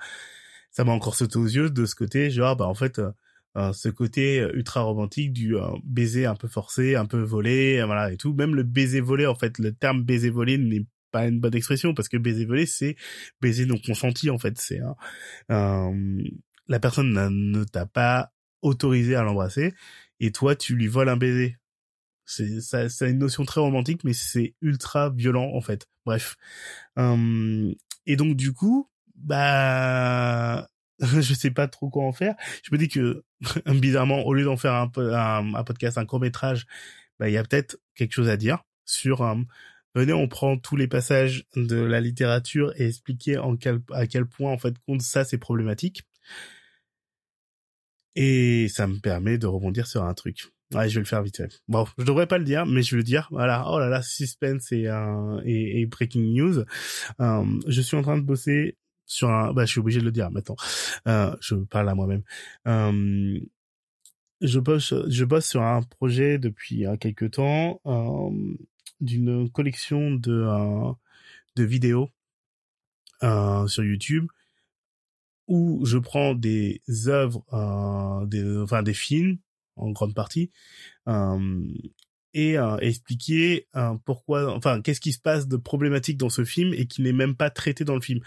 ça m'a encore sauté aux yeux de ce côté. Genre, bah en fait, euh, euh, ce côté ultra romantique du baiser un peu forcé, un peu volé, voilà et tout. Même le baiser volé, en fait, le terme baiser volé n'est pas une bonne expression parce que baiser volé, c'est baiser non consenti. En fait, c'est la personne ne t'a pas autorisé à l'embrasser et toi, tu lui voles un baiser c'est ça, a une notion très romantique, mais c'est ultra violent en fait. Bref. Hum, et donc du coup, bah, <laughs> je sais pas trop quoi en faire. Je me dis que <laughs> bizarrement, au lieu d'en faire un, un, podcast, un court métrage, bah il y a peut-être quelque chose à dire sur. Um, venez, on prend tous les passages de la littérature et expliquer à quel point en fait compte ça c'est problématique. Et ça me permet de rebondir sur un truc. Ouais, je vais le faire vite fait. Bon, je devrais pas le dire, mais je vais le dire. Voilà. Oh là là, suspense et, euh, et, breaking news. Euh, je suis en train de bosser sur un. Bah, je suis obligé de le dire maintenant. Euh, je parle à moi-même. Euh, je bosse, je bosse sur un projet depuis quelques temps d'une collection de de vidéos sur YouTube où je prends des œuvres, des, enfin des films en grande partie, euh, et euh, expliquer euh, pourquoi, enfin, qu'est-ce qui se passe de problématique dans ce film et qui n'est même pas traité dans le film.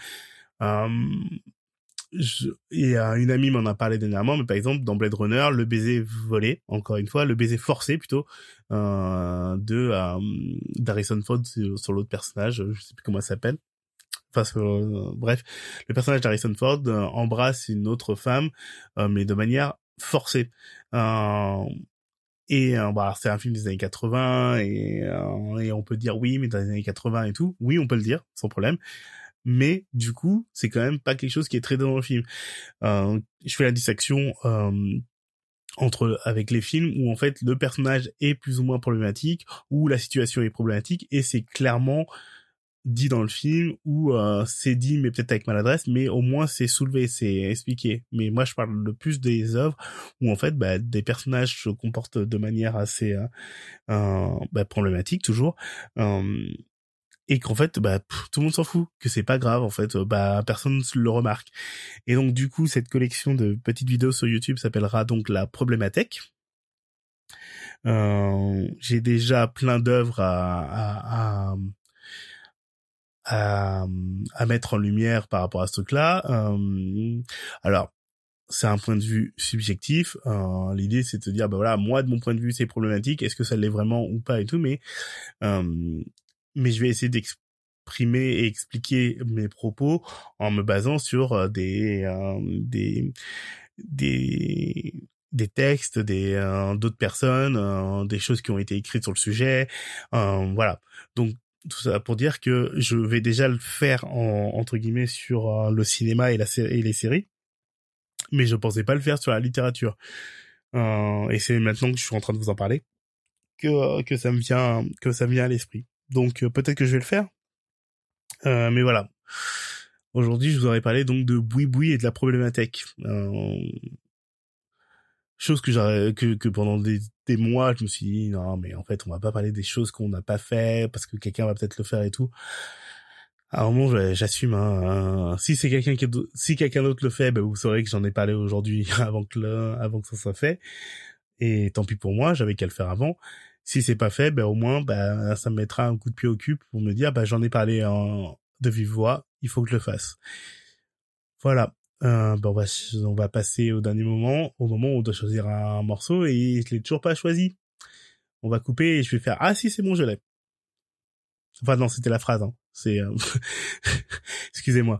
Je, et une amie m'en a parlé dernièrement, mais par exemple dans Blade Runner, le baiser volé, encore une fois, le baiser forcé plutôt euh, de d'Harrison Ford sur, l'autre personnage, je sais plus comment ça s'appelle. Enfin, bref, le personnage d'Harrison Ford embrasse une autre femme, mais de manière forcé. Euh, et euh, bah, c'est un film des années 80 et, euh, et on peut dire oui, mais dans les années 80 et tout, oui, on peut le dire sans problème. Mais du coup, c'est quand même pas quelque chose qui est traité dans le film. Euh, je fais la distinction entre avec les films où en fait le personnage est plus ou moins problématique, où la situation est problématique et c'est clairement dit dans le film ou euh, c'est dit mais peut-être avec maladresse mais au moins c'est soulevé c'est expliqué mais moi je parle le plus des œuvres où en fait bah, des personnages se comportent de manière assez euh, euh bah, problématique toujours euh, et qu'en fait bah tout le monde s'en fout que c'est pas grave en fait bah personne le remarque et donc du coup cette collection de petites vidéos sur YouTube s'appellera donc la problématique j'ai déjà plein d'œuvres à, à, à à, à mettre en lumière par rapport à ce truc-là. Euh, alors, c'est un point de vue subjectif. Euh, L'idée, c'est de te dire, bah voilà, moi, de mon point de vue, c'est problématique. Est-ce que ça l'est vraiment ou pas et tout, mais euh, mais je vais essayer d'exprimer et expliquer mes propos en me basant sur euh, des euh, des des des textes des euh, d'autres personnes des choses qui ont été écrites sur le sujet voilà donc tout ça pour dire que je vais déjà le faire en, entre guillemets sur euh, le cinéma et, la et les séries, mais je pensais pas le faire sur la littérature. Euh, et c'est maintenant que je suis en train de vous en parler que que ça me vient que ça me vient à l'esprit. Donc euh, peut-être que je vais le faire. Euh, mais voilà. Aujourd'hui, je vous aurais parlé donc de boui boui et de la problématique. Euh, chose que que, que pendant des, des mois je me suis dit non mais en fait on va pas parler des choses qu'on n'a pas fait parce que quelqu'un va peut-être le faire et tout À un moment, j'assume. Hein, si c'est quelqu'un qui, si quelqu'un d'autre le fait, ben, vous saurez que j'en ai parlé aujourd'hui <laughs> avant que le, avant que ça soit fait. Et tant pis pour moi, j'avais qu'à le faire avant. Si c'est pas fait, ben au moins, ben ça me mettra un coup de pied au cul pour me dire, ben j'en ai parlé en de vive voix, il faut que je le fasse. Voilà. Euh, ben on va on va passer au dernier moment, au moment où on doit choisir un morceau et je l'ai toujours pas choisi. On va couper et je vais faire ah si c'est bon je l'ai. Enfin non c'était la phrase. Hein. C'est euh, <laughs> excusez-moi.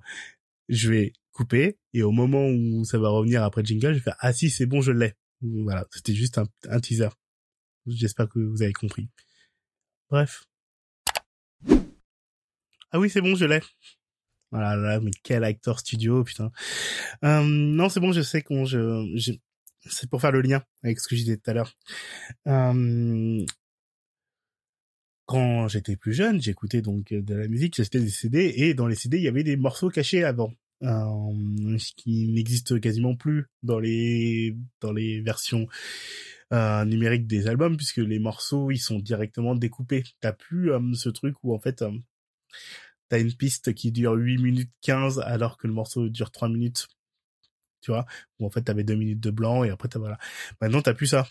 Je vais couper et au moment où ça va revenir après jingle je vais faire ah si c'est bon je l'ai. Voilà c'était juste un teaser. J'espère que vous avez compris. Bref. Ah oui c'est bon je l'ai. Voilà, là, mais quel acteur studio, putain. Euh, non, c'est bon, je sais qu'on, je c'est pour faire le lien avec ce que je disais tout à l'heure. Euh, quand j'étais plus jeune, j'écoutais donc de la musique, j'achetais des CD et dans les CD il y avait des morceaux cachés avant, euh, ce qui n'existe quasiment plus dans les dans les versions euh, numériques des albums puisque les morceaux ils sont directement découpés. T'as plus euh, ce truc où en fait euh, t'as une piste qui dure 8 minutes 15 alors que le morceau dure 3 minutes tu vois où en fait t'avais deux minutes de blanc et après t'as voilà. Maintenant t'as plus ça.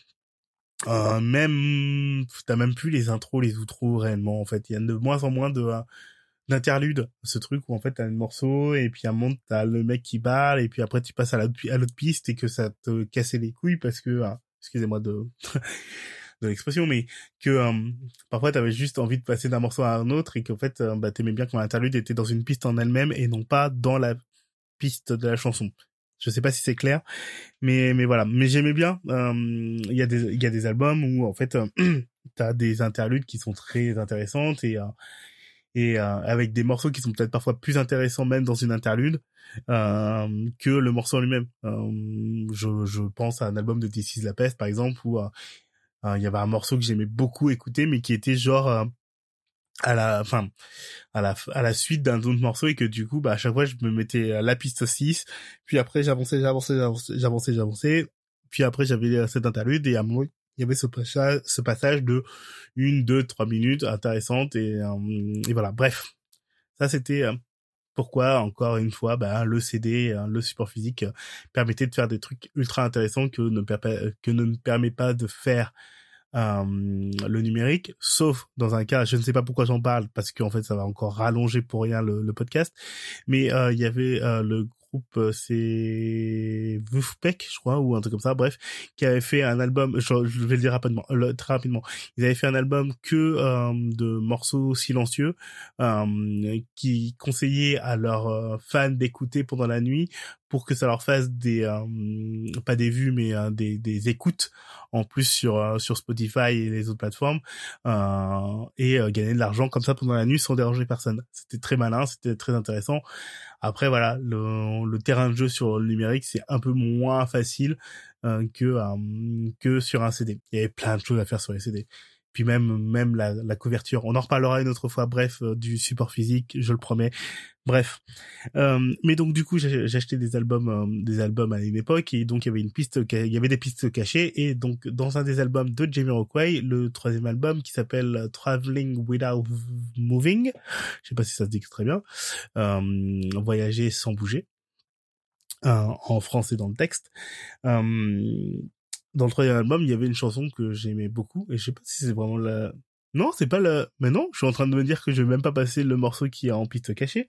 Euh, même t'as même plus les intros les outros réellement en fait. Il y a de moins en moins de euh, d'interludes ce truc où en fait t'as un morceau et puis à un moment t'as le mec qui parle et puis après tu passes à l'autre piste et que ça te cassait les couilles parce que euh, excusez-moi de <laughs> de l'expression mais que euh, parfois t'avais juste envie de passer d'un morceau à un autre et qu'en fait euh, bah t'aimais bien quand l'interlude était dans une piste en elle-même et non pas dans la piste de la chanson je sais pas si c'est clair, mais mais voilà. Mais j'aimais bien. Euh, il y a des il y a des albums où en fait euh, <clears throat> t'as des interludes qui sont très intéressantes et euh, et avec des morceaux qui sont peut-être parfois plus intéressants même dans une interlude que le morceau en lui-même. je je pense à un album de This Is La Peste par exemple où il y avait un morceau que j'aimais beaucoup écouter mais qui était genre à la suite d'un autre morceau et que du coup bah à chaque fois je me mettais à la piste 6 puis après j'avançais j'avançais j'avançais j'avançais puis après j'avais cette interlude et à un moment il y avait ce passage ce passage de une deux trois minutes intéressante et, euh, et voilà. Bref ça c'était euh, pourquoi encore une fois bah, le CD euh, le support physique permettait de faire des trucs ultra intéressants que ne que ne permet pas de faire euh, le numérique, sauf dans un cas, je ne sais pas pourquoi j'en parle, parce qu'en fait ça va encore rallonger pour rien le, podcast, mais euh, il y avait euh, le euh, c'est Wolfpack je crois ou un truc comme ça bref qui avait fait un album je, vais le dire rapidement très rapidement. Ils avaient fait un album que euh, de morceaux silencieux euh, qui conseillaient à leurs fans d'écouter pendant la nuit pour que ça leur fasse des pas des vues mais des, des écoutes en plus sur sur Spotify et les autres plateformes et gagner de l'argent comme ça pendant la nuit sans déranger personne c'était très malin c'était très intéressant après voilà, le, terrain de jeu sur le numérique c'est un peu moins facile euh, que euh, que sur un CD. Il y avait plein de choses à faire sur les CD. Puis même même la, couverture, on en reparlera une autre fois. Bref, euh, du support physique, je le promets. Bref, euh, mais donc du coup j'ai acheté des albums, euh, des albums à une époque et donc il y avait une piste, il y avait des pistes cachées et donc dans un des albums de Jamiroquai, le troisième album qui s'appelle Traveling Without Moving, je sais pas si ça se dit très bien, voyager sans bouger. en français dans le texte. Dans le troisième album, il y avait une chanson que j'aimais beaucoup et je sais pas si c'est vraiment la non, c'est pas la. Mais non, je suis en train de me dire que je vais même pas passer le morceau qui est en piste cachée.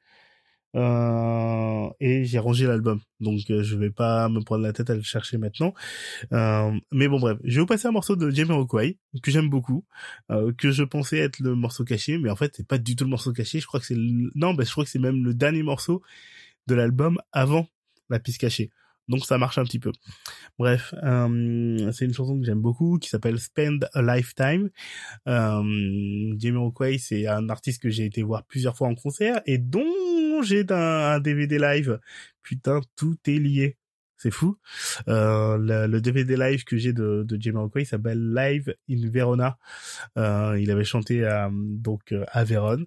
Euh, et j'ai rangé l'album, donc euh, je vais pas me prendre la tête à le chercher maintenant. Euh, mais bon bref, je vais vous passer un morceau de Jamiroquai que j'aime beaucoup, euh, que je pensais être le morceau caché, mais en fait c'est pas du tout le morceau caché. Je crois que c'est le... non, bah, je crois que c'est même le dernier morceau de l'album avant la piste cachée. Donc ça marche un petit peu. Bref, euh, c'est une chanson que j'aime beaucoup qui s'appelle Spend a Lifetime. Euh, Jamiroquai, c'est un artiste que j'ai été voir plusieurs fois en concert et dont j'ai un, DVD live. Putain, tout est lié. C'est fou. Euh, le, DVD live que j'ai de, de Jamiroquai s'appelle Live in Verona. Euh, il avait chanté à, donc à Vérone,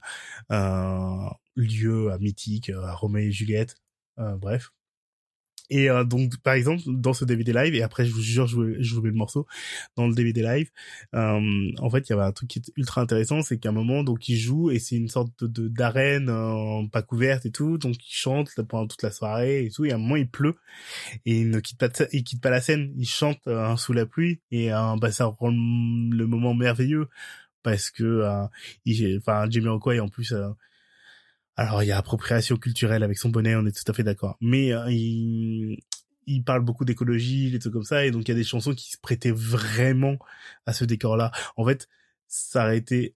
lieu mythique, à Roméo et Juliette. bref, Et euh, donc, par exemple, dans ce DVD live, et après, je vous jure, je vous, je vous mets le morceau, dans le DVD live, euh, en fait, il y avait un truc qui est ultra intéressant, c'est qu'à un moment, donc, il joue, et c'est une sorte de d'arène euh, pas couverte et tout, donc il chante pendant toute la soirée et tout, et à un moment, il pleut, et il ne quitte pas, il quitte pas la scène, il chante euh, sous la pluie, et bah, ça rend le moment merveilleux, parce que, il, enfin, Jamie Rockway, en plus, alors il y a appropriation culturelle avec son bonnet, on est tout à fait d'accord. Mais euh, il, il parle beaucoup d'écologie, des trucs comme ça, et donc il y a des chansons qui se prêtaient vraiment à ce décor-là. En fait, ça aurait été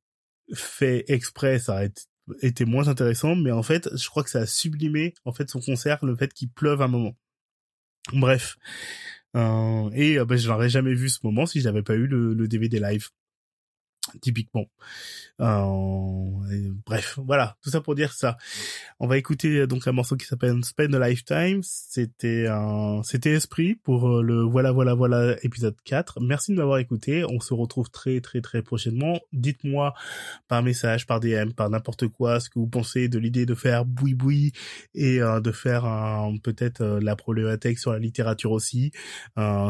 fait exprès, ça aurait été moins intéressant, mais en fait, je crois que ça a sublimé en fait son concert, le fait qu'il pleuve un moment. Bref. Euh, et euh, ben, je n'aurais jamais vu ce moment si j'avais pas eu le, le DVD live typiquement. Euh, bref, voilà, tout ça pour dire ça. On va écouter euh, donc un morceau qui s'appelle Spend a Lifetime. C'était un, c'était Esprit pour euh, le voilà voilà voilà épisode 4. Merci de m'avoir écouté. On se retrouve très très très prochainement. Dites-moi par message, par DM, par n'importe quoi ce que vous pensez de l'idée de faire boui boui et de faire peut-être la problématique sur la littérature aussi.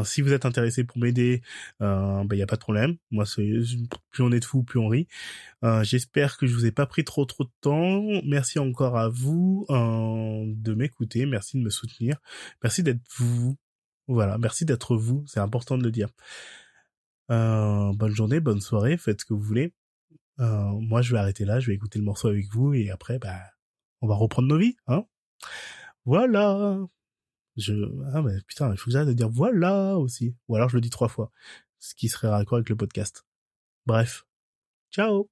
si vous êtes intéressé pour m'aider, il euh, ben, a pas de problème. Moi c'est plus on est de fou, plus on rit. Euh, j'espère que je vous ai pas pris trop trop de temps. Merci encore à vous euh, de m'écouter. Merci de me soutenir. Merci d'être vous. Voilà, merci d'être vous. C'est important de le dire. Euh, bonne journée, bonne soirée. Faites ce que vous voulez. moi, je vais arrêter là. Je vais écouter le morceau avec vous et après, bah, on va reprendre nos vies, hein. Voilà. Je ah putain, il faut que j'arrête de dire voilà aussi. Ou alors je le dis trois fois, ce qui serait raccord avec le podcast. Bref. Ciao